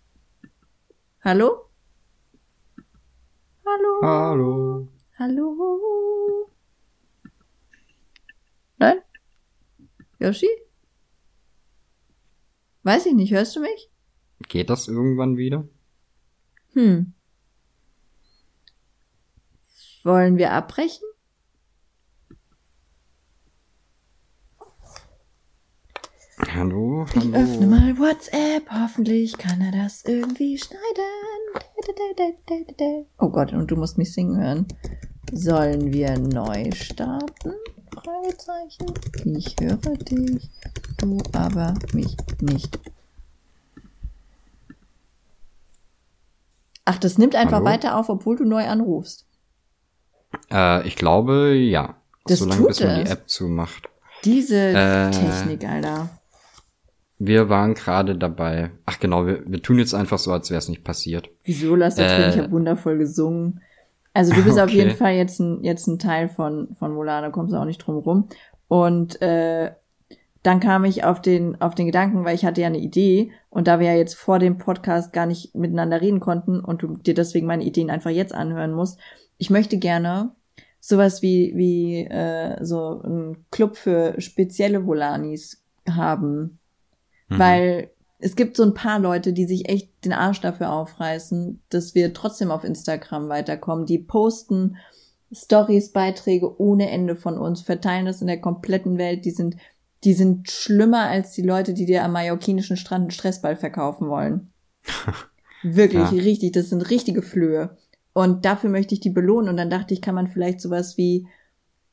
Hallo? Hallo? Hallo? Hallo? Nein? Yoshi? Weiß ich nicht, hörst du mich? Geht das irgendwann wieder? Hm. Wollen wir abbrechen? Hallo, hallo. Ich öffne mal WhatsApp. Hoffentlich kann er das irgendwie schneiden. Oh Gott, und du musst mich singen hören. Sollen wir neu starten? Fragezeichen. Ich höre dich, du aber mich nicht. Ach, das nimmt einfach Hallo? weiter auf, obwohl du neu anrufst. Äh, ich glaube, ja. Das Solange tut bis man die App zumacht. Diese äh, Technik, Alter. Wir waren gerade dabei. Ach genau, wir, wir tun jetzt einfach so, als wäre es nicht passiert. Wieso lass das äh, Ich habe wundervoll gesungen. Also du bist okay. auf jeden Fall jetzt ein, jetzt ein Teil von, von Molana, kommst du auch nicht drum rum. Und äh, dann kam ich auf den, auf den Gedanken, weil ich hatte ja eine Idee und da wir ja jetzt vor dem Podcast gar nicht miteinander reden konnten und du dir deswegen meine Ideen einfach jetzt anhören musst, ich möchte gerne sowas wie, wie äh, so ein Club für spezielle Volanis haben. Mhm. Weil es gibt so ein paar Leute, die sich echt den Arsch dafür aufreißen, dass wir trotzdem auf Instagram weiterkommen. Die posten Stories, Beiträge ohne Ende von uns, verteilen das in der kompletten Welt. Die sind, die sind schlimmer als die Leute, die dir am mallorquinischen Strand einen Stressball verkaufen wollen. Wirklich, ja. richtig. Das sind richtige Flöhe. Und dafür möchte ich die belohnen. Und dann dachte ich, kann man vielleicht sowas wie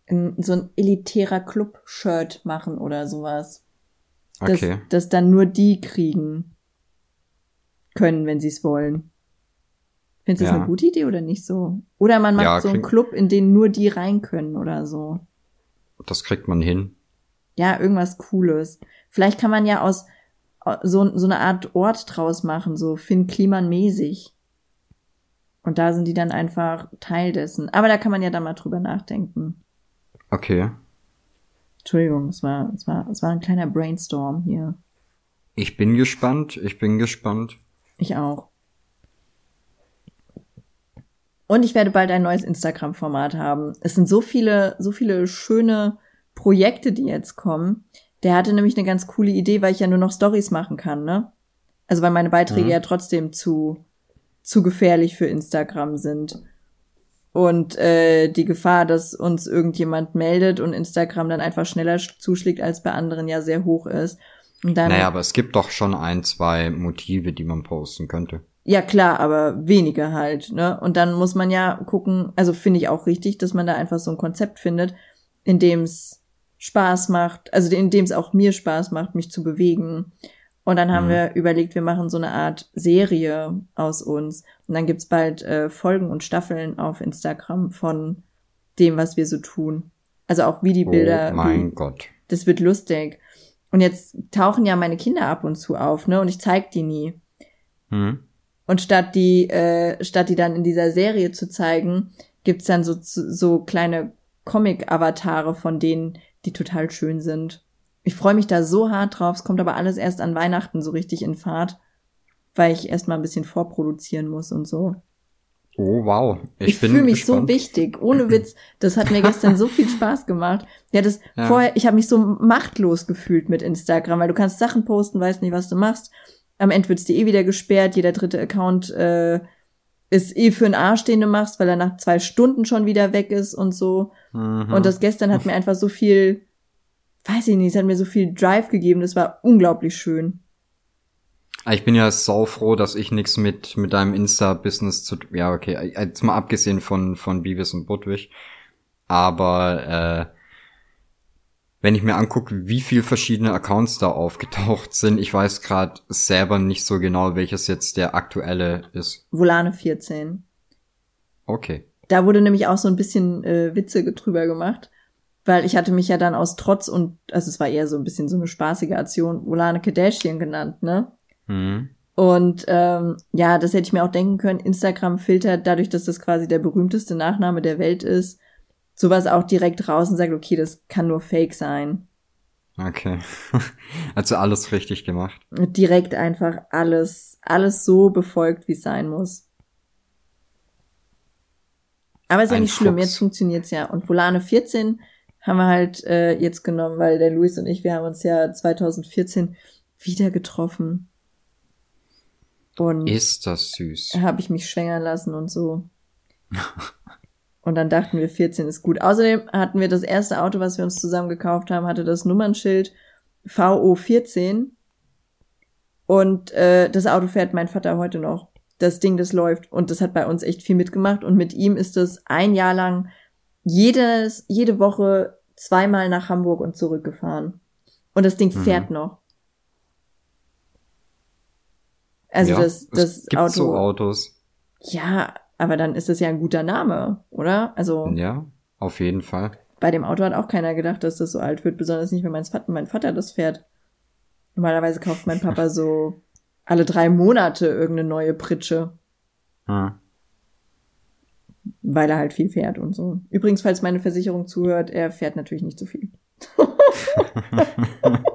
ein, so ein elitärer Club-Shirt machen oder sowas. Okay. Dass, dass dann nur die kriegen können, wenn sie es wollen. Findest du ja. das eine gute Idee oder nicht so? Oder man macht ja, so einen Club, in den nur die rein können oder so. Das kriegt man hin. Ja, irgendwas Cooles. Vielleicht kann man ja aus so, so eine Art Ort draus machen, so Finn Kliman mäßig. Und da sind die dann einfach Teil dessen. Aber da kann man ja dann mal drüber nachdenken. Okay. Entschuldigung, es war, es war, es war ein kleiner Brainstorm hier. Ich bin gespannt, ich bin gespannt. Ich auch. Und ich werde bald ein neues Instagram-Format haben. Es sind so viele, so viele schöne Projekte, die jetzt kommen. Der hatte nämlich eine ganz coole Idee, weil ich ja nur noch Stories machen kann, ne? Also weil meine Beiträge mhm. ja trotzdem zu, zu gefährlich für Instagram sind. Und äh, die Gefahr, dass uns irgendjemand meldet und Instagram dann einfach schneller zuschlägt als bei anderen ja sehr hoch ist. Und dann, naja, aber es gibt doch schon ein, zwei Motive, die man posten könnte. Ja, klar, aber weniger halt, ne? Und dann muss man ja gucken, also finde ich auch richtig, dass man da einfach so ein Konzept findet, in dem es Spaß macht, also in dem es auch mir Spaß macht, mich zu bewegen. Und dann haben mhm. wir überlegt, wir machen so eine Art Serie aus uns. Und dann gibt's bald äh, Folgen und Staffeln auf Instagram von dem, was wir so tun. Also auch wie die Bilder. Oh mein wie, Gott. Das wird lustig. Und jetzt tauchen ja meine Kinder ab und zu auf, ne? Und ich zeig die nie. Mhm. Und statt die, äh, statt die dann in dieser Serie zu zeigen, gibt's dann so, so kleine Comic-Avatare von denen, die total schön sind. Ich freue mich da so hart drauf. Es kommt aber alles erst an Weihnachten so richtig in Fahrt, weil ich erstmal ein bisschen vorproduzieren muss und so. Oh, wow. Ich, ich fühle mich gespannt. so wichtig. Ohne Witz. Das hat mir gestern so viel Spaß gemacht. Ja, das ja. vorher, ich habe mich so machtlos gefühlt mit Instagram, weil du kannst Sachen posten, weißt nicht, was du machst. Am Ende wird's dir eh wieder gesperrt. Jeder dritte Account äh, ist eh für einen Arsch, den du machst, weil er nach zwei Stunden schon wieder weg ist und so. Mhm. Und das gestern hat mir einfach so viel, weiß ich nicht, es hat mir so viel Drive gegeben. Das war unglaublich schön. Ich bin ja sau froh, dass ich nichts mit mit deinem Insta-Business zu ja okay, jetzt mal abgesehen von von Beavis und Budwig, aber äh, wenn ich mir angucke, wie viel verschiedene Accounts da aufgetaucht sind, ich weiß gerade selber nicht so genau, welches jetzt der aktuelle ist. Volane 14. Okay. Da wurde nämlich auch so ein bisschen äh, Witze drüber gemacht, weil ich hatte mich ja dann aus Trotz und, also es war eher so ein bisschen so eine spaßige Aktion, Volane Kardashian genannt, ne? Mhm. Und ähm, ja, das hätte ich mir auch denken können. Instagram filtert dadurch, dass das quasi der berühmteste Nachname der Welt ist, sowas auch direkt raus und sagt, okay, das kann nur Fake sein. Okay. also alles richtig gemacht. Direkt einfach alles, alles so befolgt, wie es sein muss. Aber ist ja nicht schlimm, jetzt funktioniert's ja. Und Volane 14 haben wir halt äh, jetzt genommen, weil der Luis und ich, wir haben uns ja 2014 wieder getroffen. Und ist das süß. Habe ich mich schwängern lassen und so. und dann dachten wir, 14 ist gut. Außerdem hatten wir das erste Auto, was wir uns zusammen gekauft haben, hatte das Nummernschild VO14. Und äh, das Auto fährt mein Vater heute noch. Das Ding, das läuft. Und das hat bei uns echt viel mitgemacht. Und mit ihm ist es ein Jahr lang jedes, jede Woche zweimal nach Hamburg und zurückgefahren. Und das Ding mhm. fährt noch. Also ja, das, das gibt Auto. So Autos. Ja, aber dann ist das ja ein guter Name, oder? Also. Ja, auf jeden Fall. Bei dem Auto hat auch keiner gedacht, dass das so alt wird, besonders nicht, wenn mein Vater, mein Vater das fährt. Normalerweise kauft mein Papa so alle drei Monate irgendeine neue Pritsche. Hm. Weil er halt viel fährt und so. Übrigens, falls meine Versicherung zuhört, er fährt natürlich nicht so viel.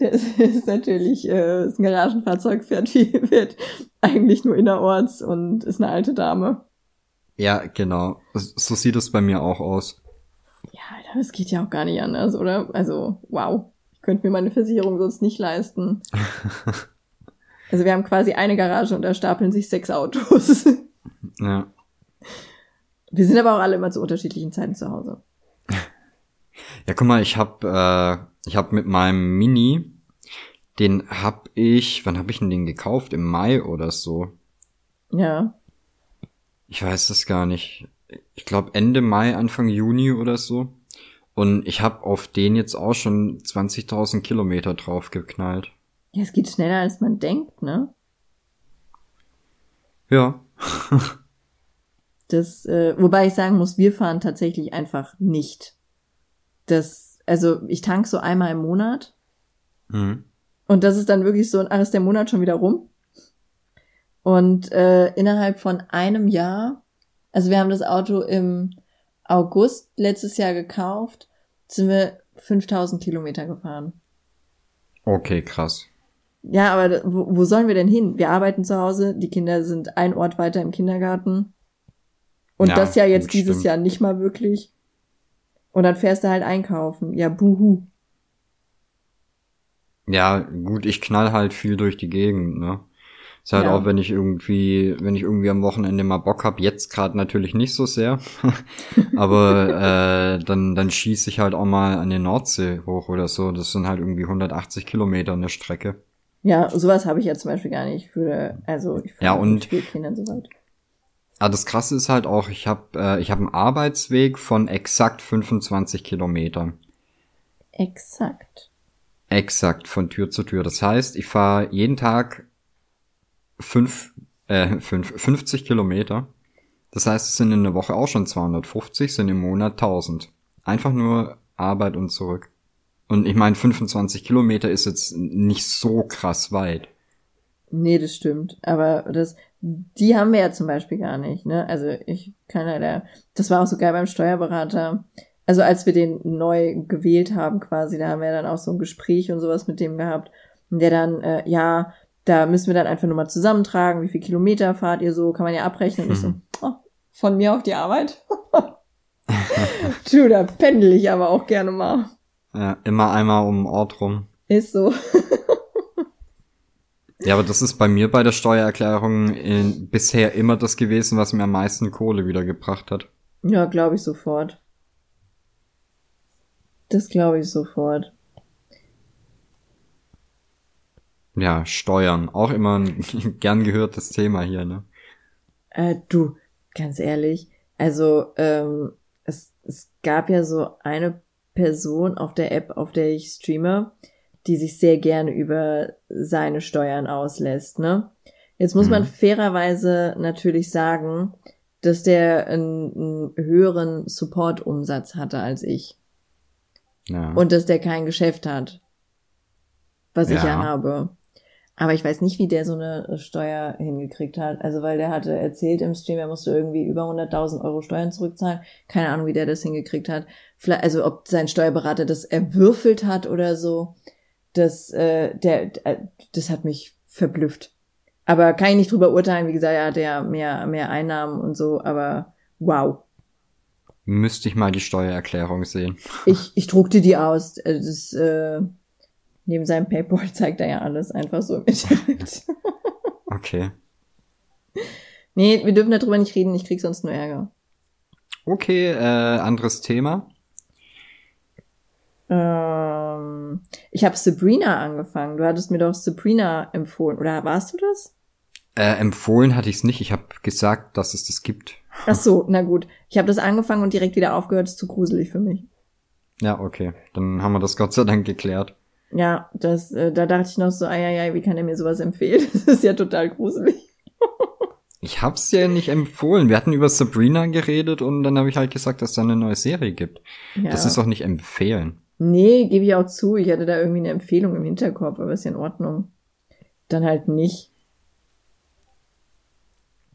Der ist, ist natürlich äh, ist ein Garagenfahrzeug, fährt viel, fährt eigentlich nur innerorts und ist eine alte Dame. Ja, genau. So sieht es bei mir auch aus. Ja, Alter, das geht ja auch gar nicht anders, oder? Also, wow. Ich könnte mir meine Versicherung sonst nicht leisten. also wir haben quasi eine Garage und da stapeln sich sechs Autos. Ja. Wir sind aber auch alle immer zu unterschiedlichen Zeiten zu Hause. Ja, guck mal, ich hab äh, ich habe mit meinem Mini, den hab ich, wann habe ich denn den gekauft? Im Mai oder so? Ja. Ich weiß es gar nicht. Ich glaube Ende Mai, Anfang Juni oder so. Und ich habe auf den jetzt auch schon 20.000 Kilometer draufgeknallt. Ja, es geht schneller, als man denkt, ne? Ja. das, äh, wobei ich sagen muss, wir fahren tatsächlich einfach nicht. das, also ich tank so einmal im Monat. Mhm. Und das ist dann wirklich so, ach, ist der Monat schon wieder rum. Und äh, innerhalb von einem Jahr, also wir haben das Auto im August letztes Jahr gekauft, sind wir 5000 Kilometer gefahren. Okay, krass. Ja, aber wo, wo sollen wir denn hin? Wir arbeiten zu Hause, die Kinder sind ein Ort weiter im Kindergarten. Und ja, das ja jetzt dieses stimmt. Jahr nicht mal wirklich. Und dann fährst du halt einkaufen. Ja, buhu. Ja, gut, ich knall halt viel durch die Gegend, ne? Ist halt ja. auch, wenn ich irgendwie, wenn ich irgendwie am Wochenende mal Bock hab, jetzt gerade natürlich nicht so sehr, aber äh, dann, dann schieße ich halt auch mal an die Nordsee hoch oder so. Das sind halt irgendwie 180 Kilometer eine Strecke. Ja, sowas habe ich ja zum Beispiel gar nicht. Für, also ich ja, und Kindern so weit. Ah, das Krasse ist halt auch, ich habe äh, ich hab einen Arbeitsweg von exakt 25 Kilometern. Exakt. Exakt, von Tür zu Tür. Das heißt, ich fahre jeden Tag fünf, äh, fünf, 50 Kilometer. Das heißt, es sind in der Woche auch schon 250, sind im Monat 1000. Einfach nur Arbeit und zurück. Und ich meine, 25 Kilometer ist jetzt nicht so krass weit. Nee, das stimmt. Aber das, die haben wir ja zum Beispiel gar nicht, ne? Also ich kann leider, das war auch so geil beim Steuerberater. Also als wir den neu gewählt haben quasi, da haben wir dann auch so ein Gespräch und sowas mit dem gehabt. Und der dann, äh, ja, da müssen wir dann einfach nur mal zusammentragen, wie viel Kilometer fahrt ihr so, kann man ja abrechnen. Und ich so, oh, von mir auf die Arbeit? du, da pendel ich aber auch gerne mal. Ja, immer einmal um den Ort rum. Ist so. ja, aber das ist bei mir bei der Steuererklärung in, bisher immer das gewesen, was mir am meisten Kohle wiedergebracht hat. Ja, glaube ich sofort. Das glaube ich sofort. Ja, Steuern. Auch immer ein gern gehörtes Thema hier, ne? Äh, du, ganz ehrlich, also ähm, es, es gab ja so eine Person auf der App, auf der ich streame, die sich sehr gerne über seine Steuern auslässt, ne? Jetzt muss man mhm. fairerweise natürlich sagen, dass der einen, einen höheren Support-Umsatz hatte als ich. Ja. Und dass der kein Geschäft hat. Was ja. ich ja habe. Aber ich weiß nicht, wie der so eine Steuer hingekriegt hat. Also, weil der hatte erzählt im Stream, er musste irgendwie über 100.000 Euro Steuern zurückzahlen. Keine Ahnung, wie der das hingekriegt hat. Vielleicht, also, ob sein Steuerberater das erwürfelt hat oder so. Das, äh, der, äh, das hat mich verblüfft. Aber kann ich nicht drüber urteilen. Wie gesagt, er hatte ja mehr, mehr Einnahmen und so. Aber wow. Müsste ich mal die Steuererklärung sehen. Ich, ich druckte die aus. Also, das, äh, neben seinem Paypal zeigt er ja alles einfach so im Internet. okay. Nee, wir dürfen darüber nicht reden, ich krieg sonst nur Ärger. Okay, äh, anderes Thema. Ähm, ich habe Sabrina angefangen. Du hattest mir doch Sabrina empfohlen. Oder warst du das? Äh, empfohlen hatte ich es nicht. Ich habe gesagt, dass es das gibt. Ach so, na gut. Ich habe das angefangen und direkt wieder aufgehört. Das ist zu gruselig für mich. Ja, okay. Dann haben wir das Gott sei Dank geklärt. Ja, das, äh, da dachte ich noch so, ai, ai, ai, wie kann er mir sowas empfehlen? Das ist ja total gruselig. ich hab's ja nicht empfohlen. Wir hatten über Sabrina geredet und dann habe ich halt gesagt, dass da eine neue Serie gibt. Ja. Das ist doch nicht empfehlen. Nee, gebe ich auch zu. Ich hatte da irgendwie eine Empfehlung im Hinterkopf, aber ist ja in Ordnung. Dann halt nicht.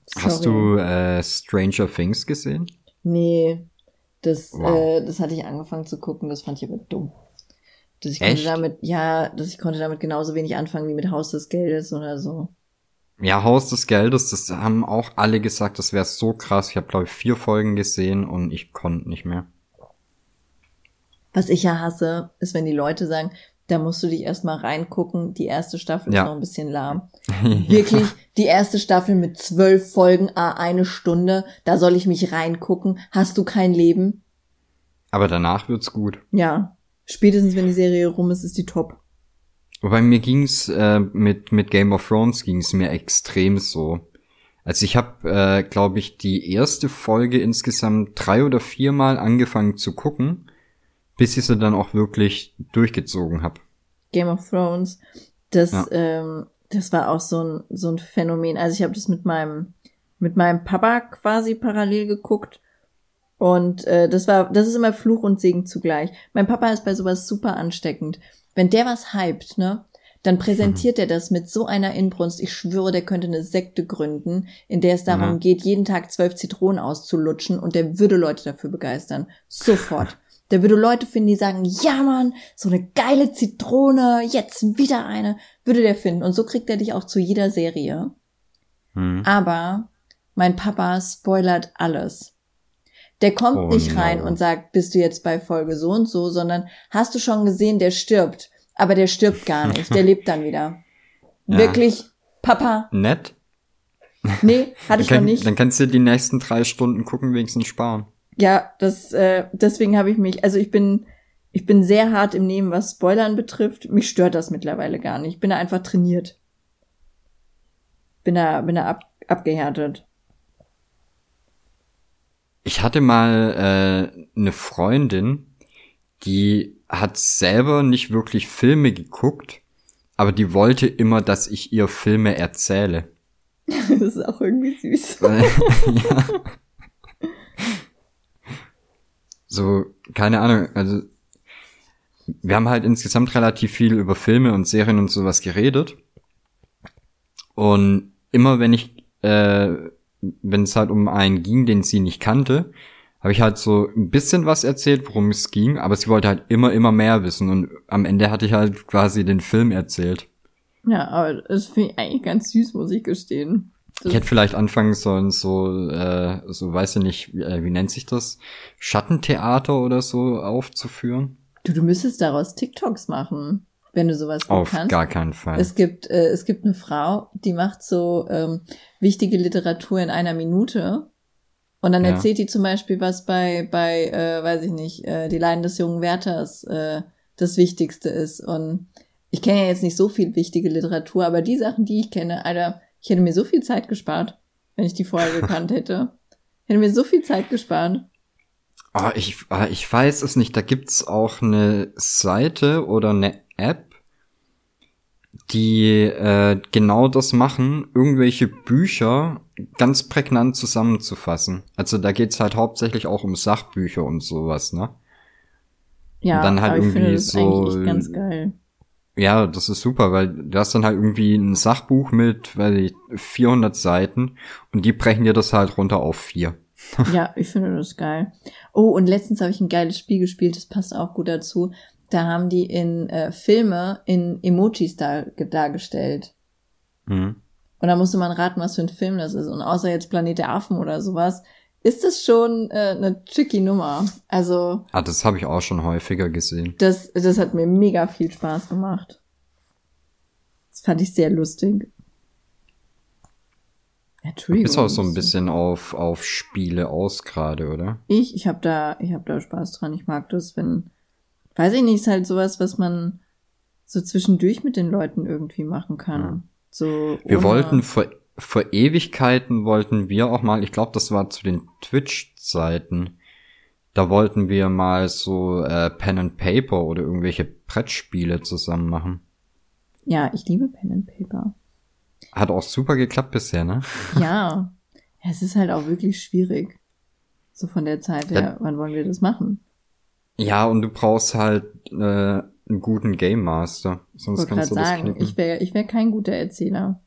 Sorry. Hast du äh, Stranger Things gesehen? Nee, das, wow. äh, das hatte ich angefangen zu gucken, das fand ich aber dumm. Dass ich Echt? konnte damit, ja, dass ich konnte damit genauso wenig anfangen wie mit Haus des Geldes oder so. Ja, Haus des Geldes, das haben auch alle gesagt, das wäre so krass. Ich habe glaube ich vier Folgen gesehen und ich konnte nicht mehr. Was ich ja hasse, ist, wenn die Leute sagen, da musst du dich erstmal reingucken. Die erste Staffel ja. ist noch ein bisschen lahm. Wirklich, die erste Staffel mit zwölf Folgen, a eine Stunde, da soll ich mich reingucken. Hast du kein Leben? Aber danach wird's gut. Ja, Spätestens, wenn die Serie rum ist, ist die top. Wobei mir ging's äh, mit mit Game of Thrones ging's mir extrem so. Also ich habe, äh, glaube ich, die erste Folge insgesamt drei oder viermal angefangen zu gucken, bis ich sie dann auch wirklich durchgezogen habe. Game of Thrones, das, ja. ähm, das war auch so ein so ein Phänomen. Also ich habe das mit meinem mit meinem Papa quasi parallel geguckt Und äh, das war, das ist immer Fluch und Segen zugleich. Mein Papa ist bei sowas super ansteckend. Wenn der was hypt, ne, dann präsentiert mhm. er das mit so einer Inbrunst. Ich schwöre, der könnte eine Sekte gründen, in der es darum mhm. geht, jeden Tag zwölf Zitronen auszulutschen und der würde Leute dafür begeistern. Sofort. Der würde Leute finden, die sagen, ja Mann, so eine geile Zitrone, jetzt wieder eine, würde der finden. Und so kriegt er dich auch zu jeder Serie. Mhm. Aber mein Papa spoilert alles. Der kommt oh nicht rein no. und sagt, bist du jetzt bei Folge so und so, sondern hast du schon gesehen, der stirbt. Aber der stirbt gar nicht, der lebt dann wieder. Ja. Wirklich, Papa. Nett. Nee, hatte ich kann, noch nicht. Dann kannst du die nächsten drei Stunden gucken, wenigstens sparen. Ja, das, äh, deswegen habe ich mich, also ich bin, ich bin sehr hart im Nehmen, was Spoilern betrifft. Mich stört das mittlerweile gar nicht. Ich bin da einfach trainiert. Bin da, bin da ab, abgehärtet. Ich hatte mal äh, eine Freundin, die hat selber nicht wirklich Filme geguckt, aber die wollte immer, dass ich ihr Filme erzähle. das ist auch irgendwie süß. ja. So, keine Ahnung, also wir haben halt insgesamt relativ viel über Filme und Serien und sowas geredet. Und immer wenn ich äh, wenn es halt um einen ging, den sie nicht kannte, habe ich halt so ein bisschen was erzählt, worum es ging, aber sie wollte halt immer, immer mehr wissen und am Ende hatte ich halt quasi den Film erzählt. Ja, aber das finde ich eigentlich ganz süß, muss ich gestehen. Das ich hätte vielleicht anfangen sollen, so, äh, so weiß ich nicht, wie, äh, wie nennt sich das? Schattentheater oder so aufzuführen. Du, du müsstest daraus TikToks machen wenn du sowas Auf kannst. gar keinen Fall. Es gibt, äh, es gibt eine Frau, die macht so ähm, wichtige Literatur in einer Minute. Und dann ja. erzählt die zum Beispiel, was bei, bei äh, weiß ich nicht, äh, die Leiden des jungen Wärters äh, das Wichtigste ist. Und ich kenne ja jetzt nicht so viel wichtige Literatur, aber die Sachen, die ich kenne, Alter, ich hätte mir so viel Zeit gespart, wenn ich die vorher gekannt hätte. Ich hätte mir so viel Zeit gespart. Oh, ich, ah, ich weiß es nicht. Da gibt's auch eine Seite oder eine App, die äh, genau das machen, irgendwelche Bücher ganz prägnant zusammenzufassen. Also da geht's halt hauptsächlich auch um Sachbücher und sowas, ne? Ja, und dann halt irgendwie finde das so. ganz geil. Ja, das ist super, weil du hast dann halt irgendwie ein Sachbuch mit, weiß ich, 400 Seiten und die brechen dir das halt runter auf vier. ja, ich finde das geil. Oh, und letztens habe ich ein geiles Spiel gespielt, das passt auch gut dazu. Da haben die in äh, Filme in Emojis dar dargestellt. Mhm. Und da musste man raten, was für ein Film das ist. Und außer jetzt Planet der Affen oder sowas, ist das schon äh, eine tricky Nummer. Also. Ah, das habe ich auch schon häufiger gesehen. Das, das hat mir mega viel Spaß gemacht. Das fand ich sehr lustig. Entschuldigung. Du bist auch so ein bisschen auf, auf Spiele aus gerade, oder? Ich, ich habe da, ich habe da Spaß dran. Ich mag das, wenn, weiß ich nicht, ist halt sowas, was man so zwischendurch mit den Leuten irgendwie machen kann. Ja. So. Wir wollten vor, vor Ewigkeiten wollten wir auch mal, ich glaube, das war zu den Twitch-Zeiten, da wollten wir mal so äh, Pen and Paper oder irgendwelche Brettspiele zusammen machen. Ja, ich liebe Pen and Paper. Hat auch super geklappt bisher, ne? Ja. es ist halt auch wirklich schwierig. So von der Zeit her, ja. wann wollen wir das machen? Ja, und du brauchst halt äh, einen guten Game Master. Sonst kannst du sagen, das knicken. Ich wäre ich wär kein guter Erzähler.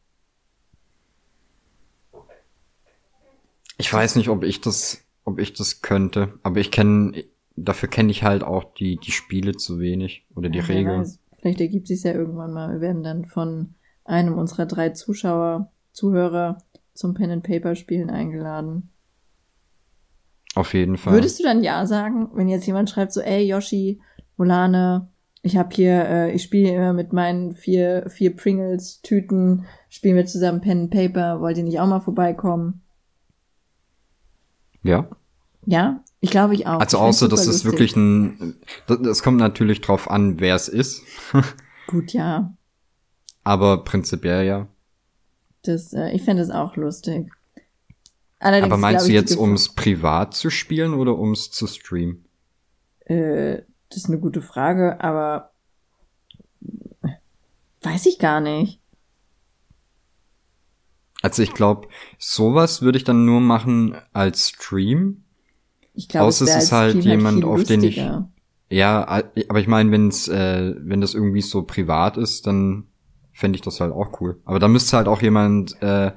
Ich weiß nicht, ob ich das, ob ich das könnte, aber ich kenne, dafür kenne ich halt auch die, die Spiele zu wenig oder die ja, Regeln. Vielleicht ergibt sich ja irgendwann mal. Wir werden dann von einem unserer drei Zuschauer, Zuhörer zum Pen and Paper Spielen eingeladen. Auf jeden Fall. Würdest du dann ja sagen, wenn jetzt jemand schreibt so, ey Yoshi, Molane, ich habe hier, äh, ich spiele immer mit meinen vier vier Pringles Tüten, spielen wir zusammen Pen and Paper, wollt ihr nicht auch mal vorbeikommen? Ja. Ja, ich glaube ich auch. Also außer das ist wirklich ein, das, das kommt natürlich drauf an, wer es ist. Gut, ja. Aber prinzipiell ja. Das, äh, ich fände es auch lustig. Allerdings, Aber meinst du jetzt, um es privat zu spielen oder um es zu streamen? Äh, das ist eine gute Frage, aber weiß ich gar nicht. Also ich glaube, sowas würde ich dann nur machen als Stream, Ich glaube, es, es ist halt jemand, auf den ich. Ja, aber ich meine, wenn's, äh, wenn das irgendwie so privat ist, dann fände ich das halt auch cool. Aber da müsste halt auch jemand äh,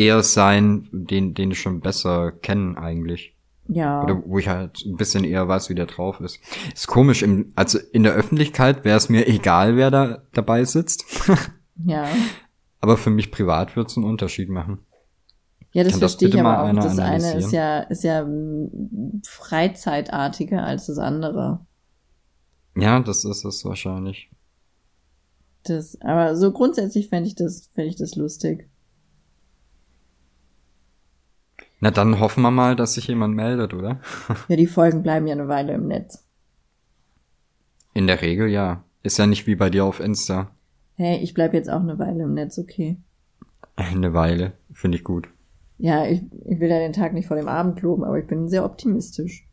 eher sein, den, den ich schon besser kennen eigentlich. Ja. Oder wo ich halt ein bisschen eher weiß, wie der drauf ist. Ist komisch, im, also in der Öffentlichkeit wäre es mir egal, wer da dabei sitzt. ja. Aber für mich privat wird es einen Unterschied machen. Ja, das verstehe ich aber auch. Das eine ist ja, ist ja freizeitartiger als das andere. Ja, das ist es wahrscheinlich. Das, aber so grundsätzlich fände ich das, fände ich das lustig. Na, dann hoffen wir mal, dass sich jemand meldet, oder? ja, die Folgen bleiben ja eine Weile im Netz. In der Regel ja. Ist ja nicht wie bei dir auf Insta. Hey, ich bleib jetzt auch eine Weile im Netz, okay. Eine Weile, finde ich gut. Ja, ich, ich will ja den Tag nicht vor dem Abend loben, aber ich bin sehr optimistisch.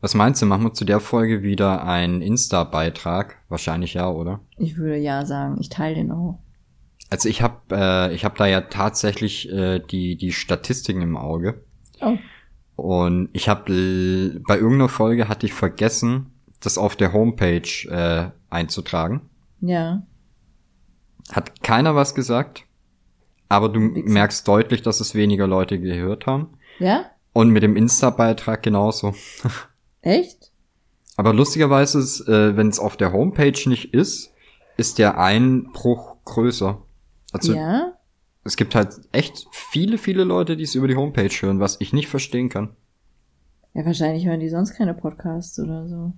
Was meinst du, machen wir zu der Folge wieder einen Insta-Beitrag? Wahrscheinlich ja, oder? Ich würde ja sagen, ich teile den auch. Also ich habe äh, ich habe da ja tatsächlich äh, die die Statistiken im Auge. Oh. Und ich habe bei irgendeiner Folge hatte ich vergessen, das auf der Homepage äh, einzutragen. Ja. Hat keiner was gesagt, aber du merkst deutlich, dass es weniger Leute gehört haben. Ja? Und mit dem Insta-Beitrag genauso. Echt? Aber lustigerweise ist, äh, wenn es auf der Homepage nicht ist, ist der Einbruch größer. Also ja? es gibt halt echt viele, viele Leute, die es über die Homepage hören, was ich nicht verstehen kann. Ja, wahrscheinlich hören die sonst keine Podcasts oder so.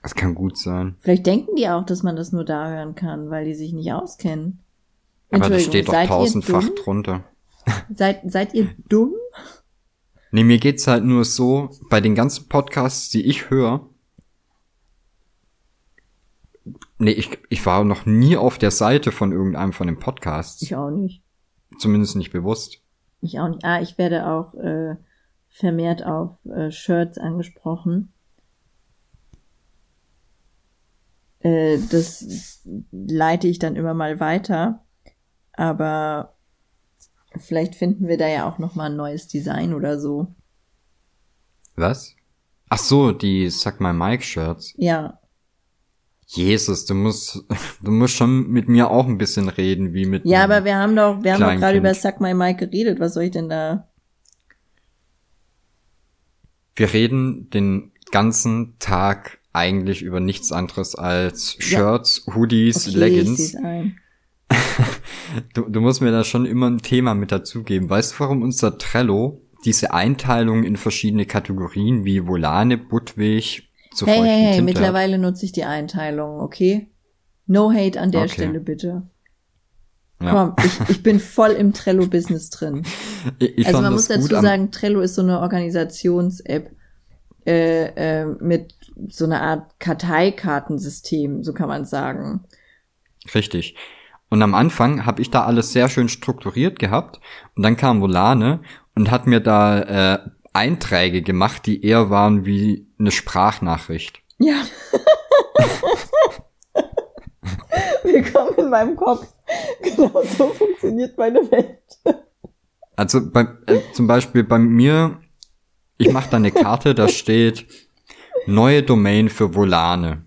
Das kann gut sein. Vielleicht denken die auch, dass man das nur da hören kann, weil die sich nicht auskennen. Aber das steht doch tausendfach drunter. Seid, seid ihr dumm? Nee, mir geht's halt nur so, bei den ganzen Podcasts, die ich höre, nee, ich, ich war noch nie auf der Seite von irgendeinem von den Podcasts. Ich auch nicht. Zumindest nicht bewusst. Ich auch nicht. Ah, ich werde auch äh, vermehrt auf äh, Shirts angesprochen. Äh, das leite ich dann immer mal weiter. Aber vielleicht finden wir da ja auch noch mal ein neues Design oder so. Was? Ach so, die Suck My Mike Shirts. Ja. Jesus, du musst, du musst schon mit mir auch ein bisschen reden, wie mit. Ja, aber wir haben doch, wir haben doch gerade über Suck My Mike geredet. Was soll ich denn da? Wir reden den ganzen Tag eigentlich über nichts anderes als Shirts, ja. Hoodies, okay, Leggings. du, du musst mir da schon immer ein Thema mit dazugeben. Weißt du, warum unser Trello diese Einteilung in verschiedene Kategorien wie Volane, Budwig, zu Hey, hey, hey, mittlerweile nutze ich die Einteilung, okay? No hate an der okay. Stelle, bitte. Ja. Komm, ich, ich bin voll im Trello-Business drin. Ich also man muss dazu sagen, Trello ist so eine Organisations-App äh, äh, mit so einer Art Karteikartensystem, so kann man sagen. Richtig. Und am Anfang habe ich da alles sehr schön strukturiert gehabt und dann kam Volane und hat mir da äh, Einträge gemacht, die eher waren wie eine Sprachnachricht. Ja. Willkommen in meinem Kopf. Genau so funktioniert meine Welt. Also bei, äh, zum Beispiel bei mir, ich mache da eine Karte, da steht neue Domain für Volane.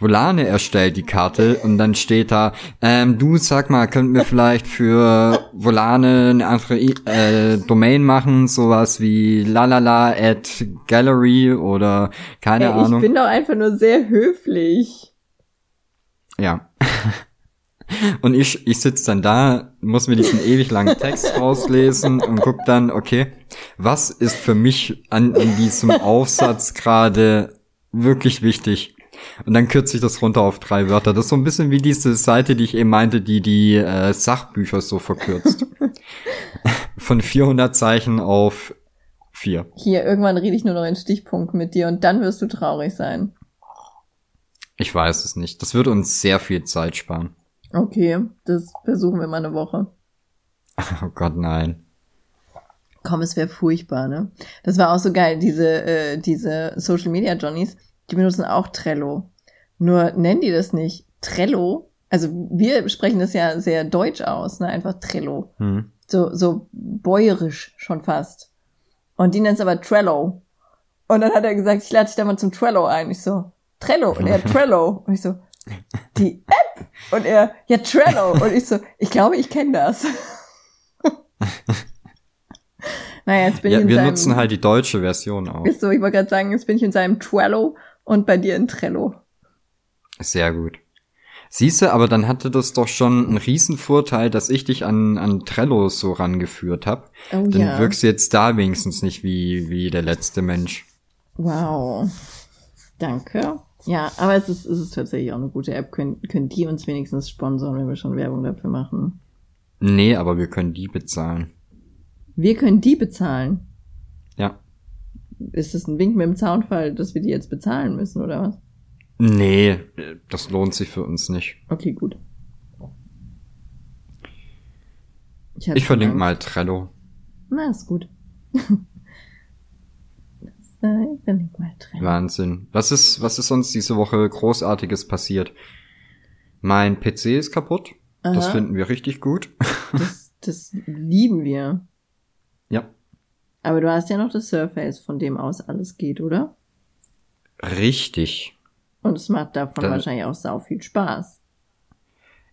Volane erstellt die Karte und dann steht da, ähm, du sag mal, könnten wir vielleicht für Volane eine andere äh, Domain machen, sowas wie lalala at gallery oder keine Ey, Ahnung. Ich bin doch einfach nur sehr höflich. Ja. Und ich, ich sitz dann da, muss mir diesen ewig langen Text rauslesen und guck dann, okay, was ist für mich an, an diesem Aufsatz gerade wirklich wichtig? Und dann kürze ich das runter auf drei Wörter. Das ist so ein bisschen wie diese Seite, die ich eben meinte, die die äh, Sachbücher so verkürzt. Von 400 Zeichen auf vier. Hier, irgendwann rede ich nur noch in Stichpunkten mit dir und dann wirst du traurig sein. Ich weiß es nicht. Das würde uns sehr viel Zeit sparen. Okay, das versuchen wir mal eine Woche. Oh Gott, nein. Komm, es wäre furchtbar, ne? Das war auch so geil, diese, äh, diese Social Media Johnnies die benutzen auch Trello. Nur nennen die das nicht Trello. Also wir sprechen das ja sehr deutsch aus, ne? Einfach Trello. Hm. So, so bäuerisch schon fast. Und die nennt es aber Trello. Und dann hat er gesagt, ich lade dich da mal zum Trello ein. Ich so, Trello. Und er, Trello. Und ich so, die App. Und er, ja, Trello. Und ich so, ich glaube, ich kenne das. naja, jetzt bin ja, ich in wir seinem, nutzen halt die deutsche Version auch. Ist so, ich wollte gerade sagen, jetzt bin ich in seinem Trello und bei dir in Trello. Sehr gut. Siehste, aber dann hatte das doch schon einen riesen Vorteil, dass ich dich an, an Trello so rangeführt habe. Oh, dann ja. wirkst du jetzt da wenigstens nicht wie, wie der letzte Mensch. Wow. Danke. Ja, aber es ist, es ist tatsächlich auch eine gute App. Können, können die uns wenigstens sponsern, wenn wir schon Werbung dafür machen? Nee, aber wir können die bezahlen. Wir können die bezahlen? Ist das ein Wink mit dem Zaunfall, dass wir die jetzt bezahlen müssen, oder was? Nee, das lohnt sich für uns nicht. Okay, gut. Ich, ich verlinke mal Trello. Na, ist gut. ich verlinke mal Trello. Wahnsinn. Was ist, was ist sonst diese Woche Großartiges passiert? Mein PC ist kaputt. Aha. Das finden wir richtig gut. Das, das lieben wir. Aber du hast ja noch das Surface, von dem aus alles geht, oder? Richtig. Und es macht davon da, wahrscheinlich auch sau viel Spaß.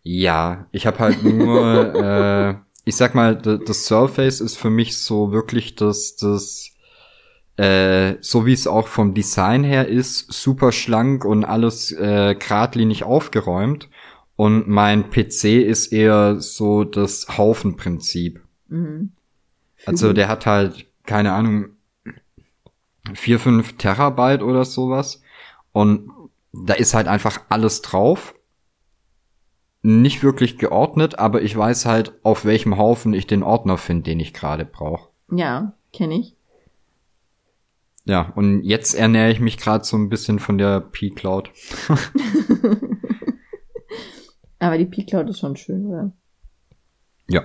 Ja, ich habe halt nur, äh, ich sag mal, das Surface ist für mich so wirklich das, das, äh, so wie es auch vom Design her ist, super schlank und alles äh, geradlinig aufgeräumt. Und mein PC ist eher so das Haufenprinzip. Mhm. Also der hat halt, keine Ahnung, vier fünf Terabyte oder sowas. Und da ist halt einfach alles drauf. Nicht wirklich geordnet, aber ich weiß halt, auf welchem Haufen ich den Ordner finde, den ich gerade brauche. Ja, kenne ich. Ja, und jetzt ernähre ich mich gerade so ein bisschen von der P-Cloud. aber die P-Cloud ist schon schön, oder? Ja,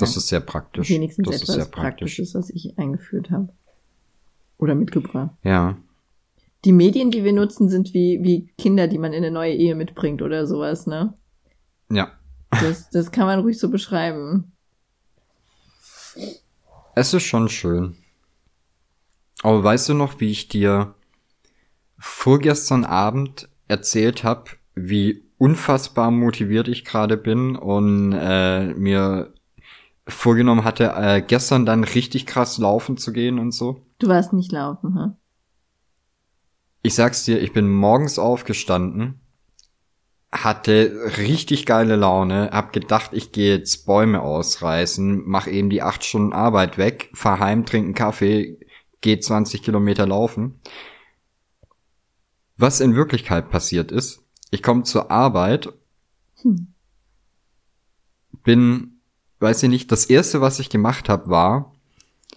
das ist sehr praktisch. Wenigstens das etwas ist. Praktisches, was ich eingeführt habe. Oder mitgebracht. Ja die Medien, die wir nutzen, sind wie, wie Kinder, die man in eine neue Ehe mitbringt oder sowas, ne? Ja. Das, das kann man ruhig so beschreiben. Es ist schon schön. Aber weißt du noch, wie ich dir vorgestern Abend erzählt habe, wie unfassbar motiviert ich gerade bin und äh, mir vorgenommen hatte, äh, gestern dann richtig krass laufen zu gehen und so? Du warst nicht laufen, ha? Ich sag's dir, ich bin morgens aufgestanden, hatte richtig geile Laune, hab gedacht, ich gehe jetzt Bäume ausreißen, mach eben die acht Stunden Arbeit weg, fahr heim, trinken Kaffee, geh 20 Kilometer laufen. Was in Wirklichkeit passiert ist, ich komme zur Arbeit, hm. bin, weiß ich nicht, das erste, was ich gemacht habe, war,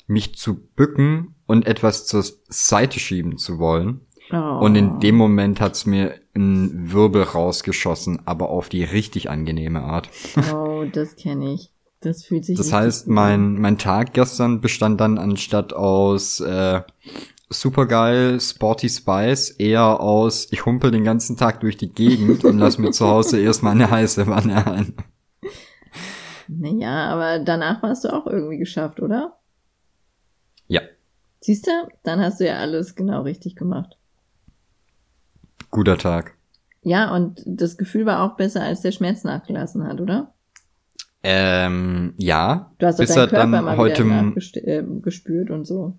mich zu bücken und etwas zur Seite schieben zu wollen. Oh. Und in dem Moment hat's mir einen Wirbel rausgeschossen, aber auf die richtig angenehme Art. Oh, das kenne ich. Das fühlt sich. Das heißt, mein, mein Tag gestern bestand dann anstatt aus äh, supergeil Sporty Spice eher aus, ich humpel den ganzen Tag durch die Gegend und lass mir zu Hause erstmal eine heiße Wanne ein. Naja, aber danach warst du auch irgendwie geschafft, oder? Ja. Siehst du, dann hast du ja alles genau richtig gemacht. Guter Tag. Ja, und das Gefühl war auch besser, als der Schmerz nachgelassen hat, oder? Ähm, ja. Du hast doch deinen Körper mal heute wieder äh, gespürt und so.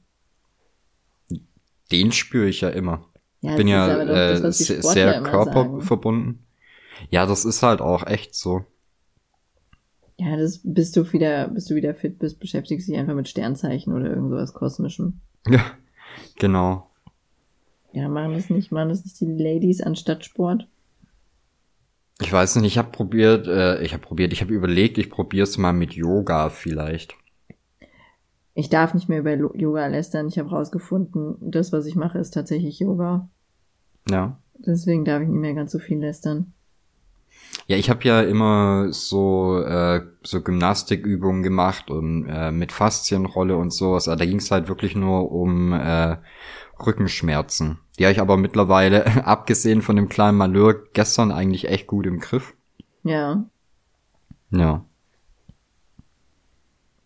Den spüre ich ja immer. Ja, ich bin ja äh, das, sehr, sehr körperverbunden. Ja, das ist halt auch echt so. Ja, das bist du wieder, bist du wieder fit bist, beschäftigst dich einfach mit Sternzeichen oder irgendwas Kosmischem. Ja, genau. Ja, machen das nicht, machen das nicht die Ladies anstatt Sport? Ich weiß nicht, ich habe probiert, äh, ich habe probiert, ich habe überlegt, ich probiere es mal mit Yoga vielleicht. Ich darf nicht mehr über Yoga lästern. Ich habe rausgefunden, das, was ich mache, ist tatsächlich Yoga. Ja. Deswegen darf ich nicht mehr ganz so viel lästern. Ja, ich habe ja immer so äh, so Gymnastikübungen gemacht und äh, mit Faszienrolle und sowas. Aber da ging es halt wirklich nur um äh, Rückenschmerzen. Die habe ich aber mittlerweile, abgesehen von dem kleinen Malheur, gestern eigentlich echt gut im Griff. Ja. Ja.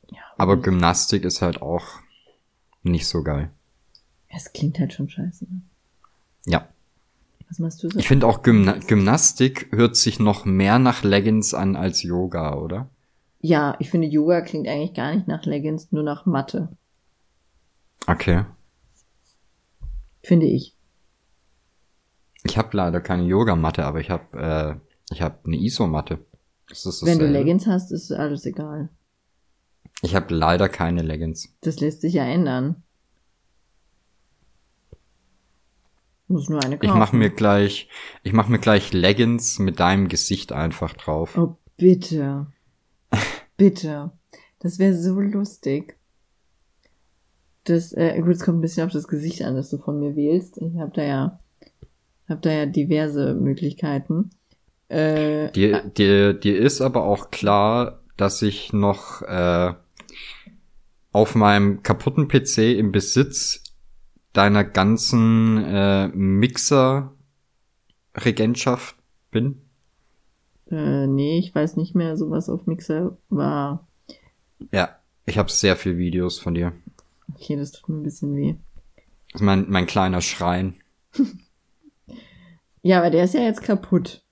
ja aber Gymnastik ist halt auch nicht so geil. Es klingt halt schon scheiße. Ne? Ja. Was machst du so? Ich finde auch Gymna Gymnastik hört sich noch mehr nach Leggings an als Yoga, oder? Ja, ich finde Yoga klingt eigentlich gar nicht nach Leggings, nur nach Mathe. Okay. Finde ich. Ich habe leider keine Yogamatte, aber ich habe äh, ich habe eine Isomatte. Wenn du Leggings hast, ist alles egal. Ich habe leider keine Leggings. Das lässt sich ja ändern. Muss nur eine kaufen. Ich mach mir gleich, ich mach mir gleich Leggings mit deinem Gesicht einfach drauf. Oh, bitte. bitte. Das wäre so lustig. Das, äh, gut, es kommt ein bisschen auf das Gesicht an, das du von mir wählst. Ich habe da ja, hab da ja diverse Möglichkeiten. Äh, dir, dir, dir ist aber auch klar, dass ich noch äh, auf meinem kaputten PC im Besitz deiner ganzen äh, Mixer-Regentschaft bin? Äh, nee, ich weiß nicht mehr, so was auf Mixer war. Ja, ich habe sehr viel Videos von dir. Okay, das tut mir ein bisschen weh. Das ist mein, mein kleiner Schrein. ja, aber der ist ja jetzt kaputt.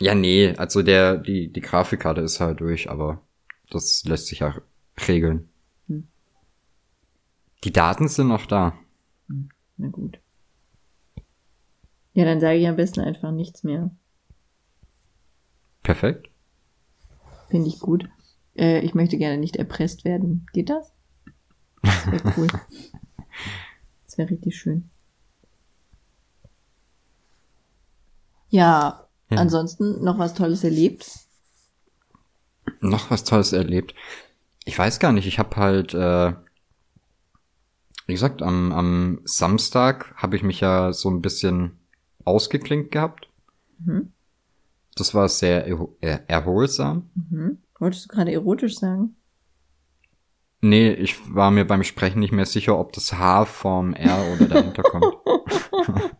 Ja, nee, also der, die, die Grafikkarte ist halt durch, aber das lässt sich ja regeln. Die Daten sind noch da. Hm, na gut. Ja, dann sage ich am besten einfach nichts mehr. Perfekt. Finde ich gut. Äh, ich möchte gerne nicht erpresst werden. Geht das? Das wäre cool. das wäre richtig schön. Ja, ja, ansonsten noch was Tolles erlebt? Noch was Tolles erlebt. Ich weiß gar nicht, ich habe halt, äh, wie gesagt, am, am Samstag habe ich mich ja so ein bisschen ausgeklinkt gehabt. Mhm. Das war sehr er erholsam. Mhm. Wolltest du gerade erotisch sagen? Nee, ich war mir beim Sprechen nicht mehr sicher, ob das H vom R oder dahinter kommt.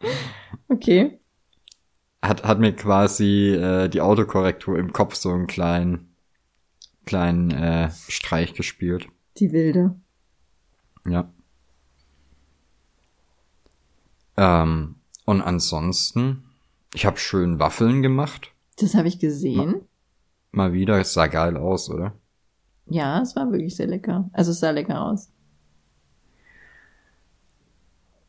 okay hat, hat mir quasi äh, die Autokorrektur im Kopf so einen kleinen, kleinen äh, Streich gespielt. Die wilde. Ja. Ähm, und ansonsten, ich habe schön Waffeln gemacht. Das habe ich gesehen. Mal, mal wieder, es sah geil aus, oder? Ja, es war wirklich sehr lecker. Also es sah lecker aus.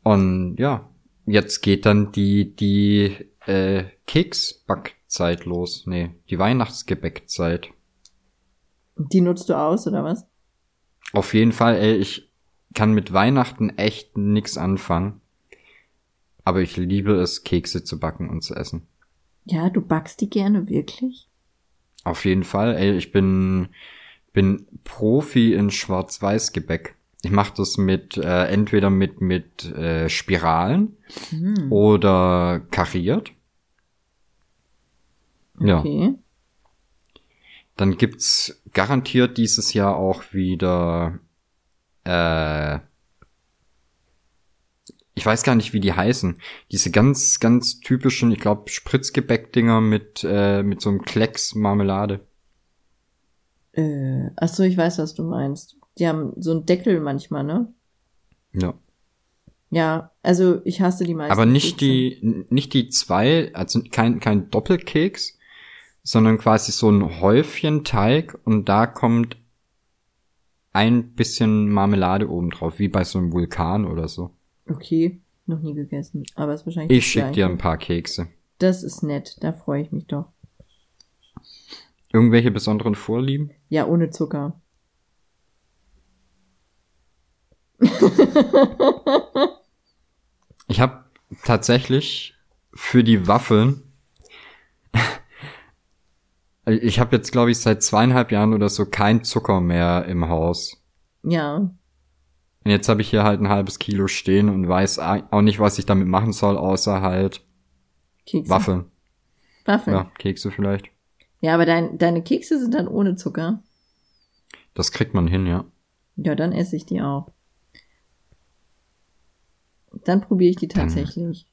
Und ja, jetzt geht dann die, die äh, Keksbackzeit los. Nee, die Weihnachtsgebäckzeit. Die nutzt du aus, oder was? Auf jeden Fall, ey, ich kann mit Weihnachten echt nix anfangen. Aber ich liebe es, Kekse zu backen und zu essen. Ja, du backst die gerne wirklich? Auf jeden Fall, ey, ich bin, bin Profi in Schwarz-Weiß-Gebäck. Ich mache das mit äh, entweder mit mit äh, Spiralen hm. oder kariert. Ja. Okay. Dann gibt's garantiert dieses Jahr auch wieder äh, ich weiß gar nicht, wie die heißen. Diese ganz, ganz typischen, ich glaube, Spritzgebäckdinger mit, äh, mit so einem Klecks Marmelade. Äh, ach so, ich weiß, was du meinst. Die haben so einen Deckel manchmal, ne? Ja. Ja, also ich hasse die meisten. Aber nicht Kekse. die, nicht die zwei, also kein, kein Doppelkeks, sondern quasi so ein Häufchen Teig und da kommt ein bisschen Marmelade oben drauf, wie bei so einem Vulkan oder so. Okay, noch nie gegessen, aber ist wahrscheinlich. Ich schick dir ein paar Kekse. Das ist nett, da freue ich mich doch. Irgendwelche besonderen Vorlieben? Ja, ohne Zucker. ich habe tatsächlich für die Waffeln ich habe jetzt, glaube ich, seit zweieinhalb Jahren oder so kein Zucker mehr im Haus. Ja. Und jetzt habe ich hier halt ein halbes Kilo stehen und weiß auch nicht, was ich damit machen soll, außer halt Kekse. Waffeln. Waffeln. Ja, Kekse vielleicht. Ja, aber dein, deine Kekse sind dann ohne Zucker. Das kriegt man hin, ja. Ja, dann esse ich die auch. Dann probiere ich die tatsächlich.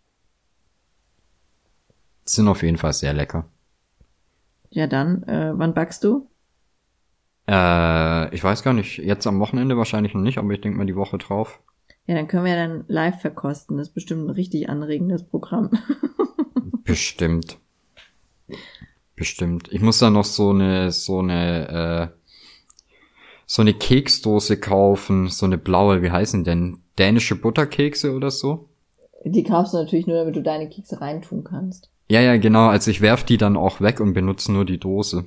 Dann sind auf jeden Fall sehr lecker. Ja, dann, äh, wann backst du? Äh, ich weiß gar nicht. Jetzt am Wochenende wahrscheinlich noch nicht, aber ich denke mal die Woche drauf. Ja, dann können wir ja dann live verkosten. Das ist bestimmt ein richtig anregendes Programm. bestimmt. Bestimmt. Ich muss da noch so eine, so eine, äh, so eine Keksdose kaufen, so eine blaue, wie heißen denn? Dänische Butterkekse oder so? Die kaufst du natürlich nur, damit du deine Kekse reintun kannst. Ja, ja, genau. Also ich werf die dann auch weg und benutze nur die Dose.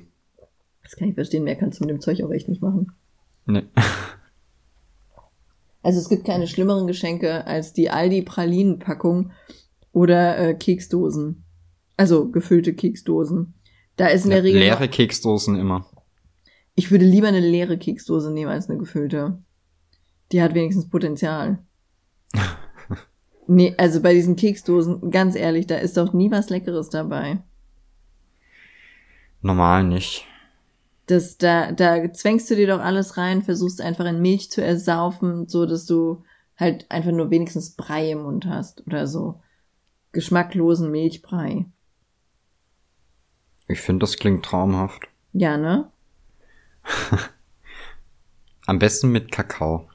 Das kann ich verstehen. Mehr kannst du mit dem Zeug auch echt nicht machen. Nee. Also es gibt keine schlimmeren Geschenke als die Aldi Pralinenpackung oder äh, Keksdosen. Also gefüllte Keksdosen. Da ist in ja, der Regel leere Keksdosen immer. Ich würde lieber eine leere Keksdose nehmen als eine gefüllte. Die hat wenigstens Potenzial. nee, also bei diesen Keksdosen, ganz ehrlich, da ist doch nie was Leckeres dabei. Normal nicht. Das, da, da zwängst du dir doch alles rein, versuchst einfach in Milch zu ersaufen, so dass du halt einfach nur wenigstens Brei im Mund hast oder so. Geschmacklosen Milchbrei. Ich finde, das klingt traumhaft. Ja, ne? Am besten mit Kakao.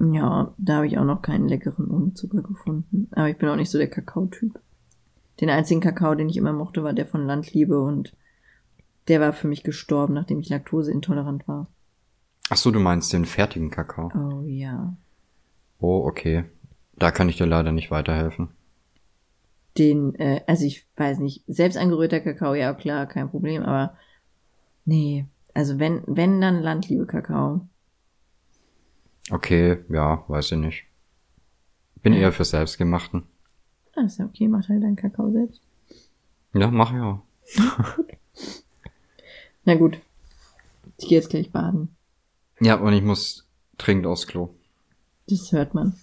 Ja, da habe ich auch noch keinen leckeren ohne Zucker gefunden. Aber ich bin auch nicht so der Kakao-Typ. Den einzigen Kakao, den ich immer mochte, war der von Landliebe und der war für mich gestorben, nachdem ich laktoseintolerant war. Ach so, du meinst den fertigen Kakao? Oh ja. Oh, okay. Da kann ich dir leider nicht weiterhelfen. Den, äh, also ich weiß nicht, selbst angerührter Kakao, ja klar, kein Problem, aber nee, also wenn, wenn dann Landliebe Kakao. Okay, ja, weiß ich nicht. Bin eher für Selbstgemachten. Ah, ist ja okay, mach halt deinen Kakao selbst. Ja, mach ja. Na gut. Ich gehe jetzt gleich baden. Ja, und ich muss dringend aufs Klo. Das hört man.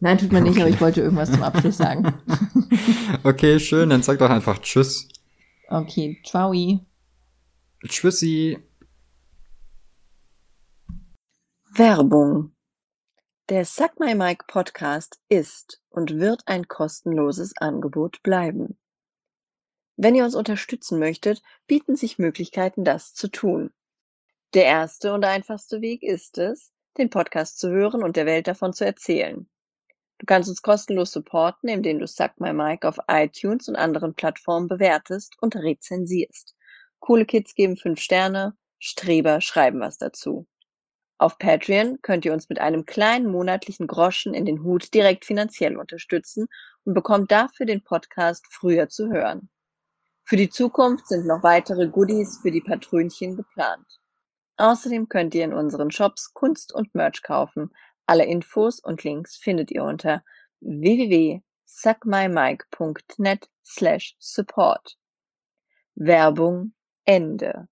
Nein, tut man nicht, okay. aber ich wollte irgendwas zum Abschluss sagen. okay, schön, dann sag doch einfach Tschüss. Okay, ciao. Tschüssi. Werbung. Der Suck My Mic Podcast ist und wird ein kostenloses Angebot bleiben. Wenn ihr uns unterstützen möchtet, bieten sich Möglichkeiten, das zu tun. Der erste und einfachste Weg ist es, den Podcast zu hören und der Welt davon zu erzählen. Du kannst uns kostenlos supporten, indem du Suck My Mic auf iTunes und anderen Plattformen bewertest und rezensierst. Coole Kids geben fünf Sterne, Streber schreiben was dazu. Auf Patreon könnt ihr uns mit einem kleinen monatlichen Groschen in den Hut direkt finanziell unterstützen und bekommt dafür den Podcast früher zu hören. Für die Zukunft sind noch weitere Goodies für die Patrönchen geplant. Außerdem könnt ihr in unseren Shops Kunst und Merch kaufen. Alle Infos und Links findet ihr unter www.suckmymike.net slash support. Werbung Ende.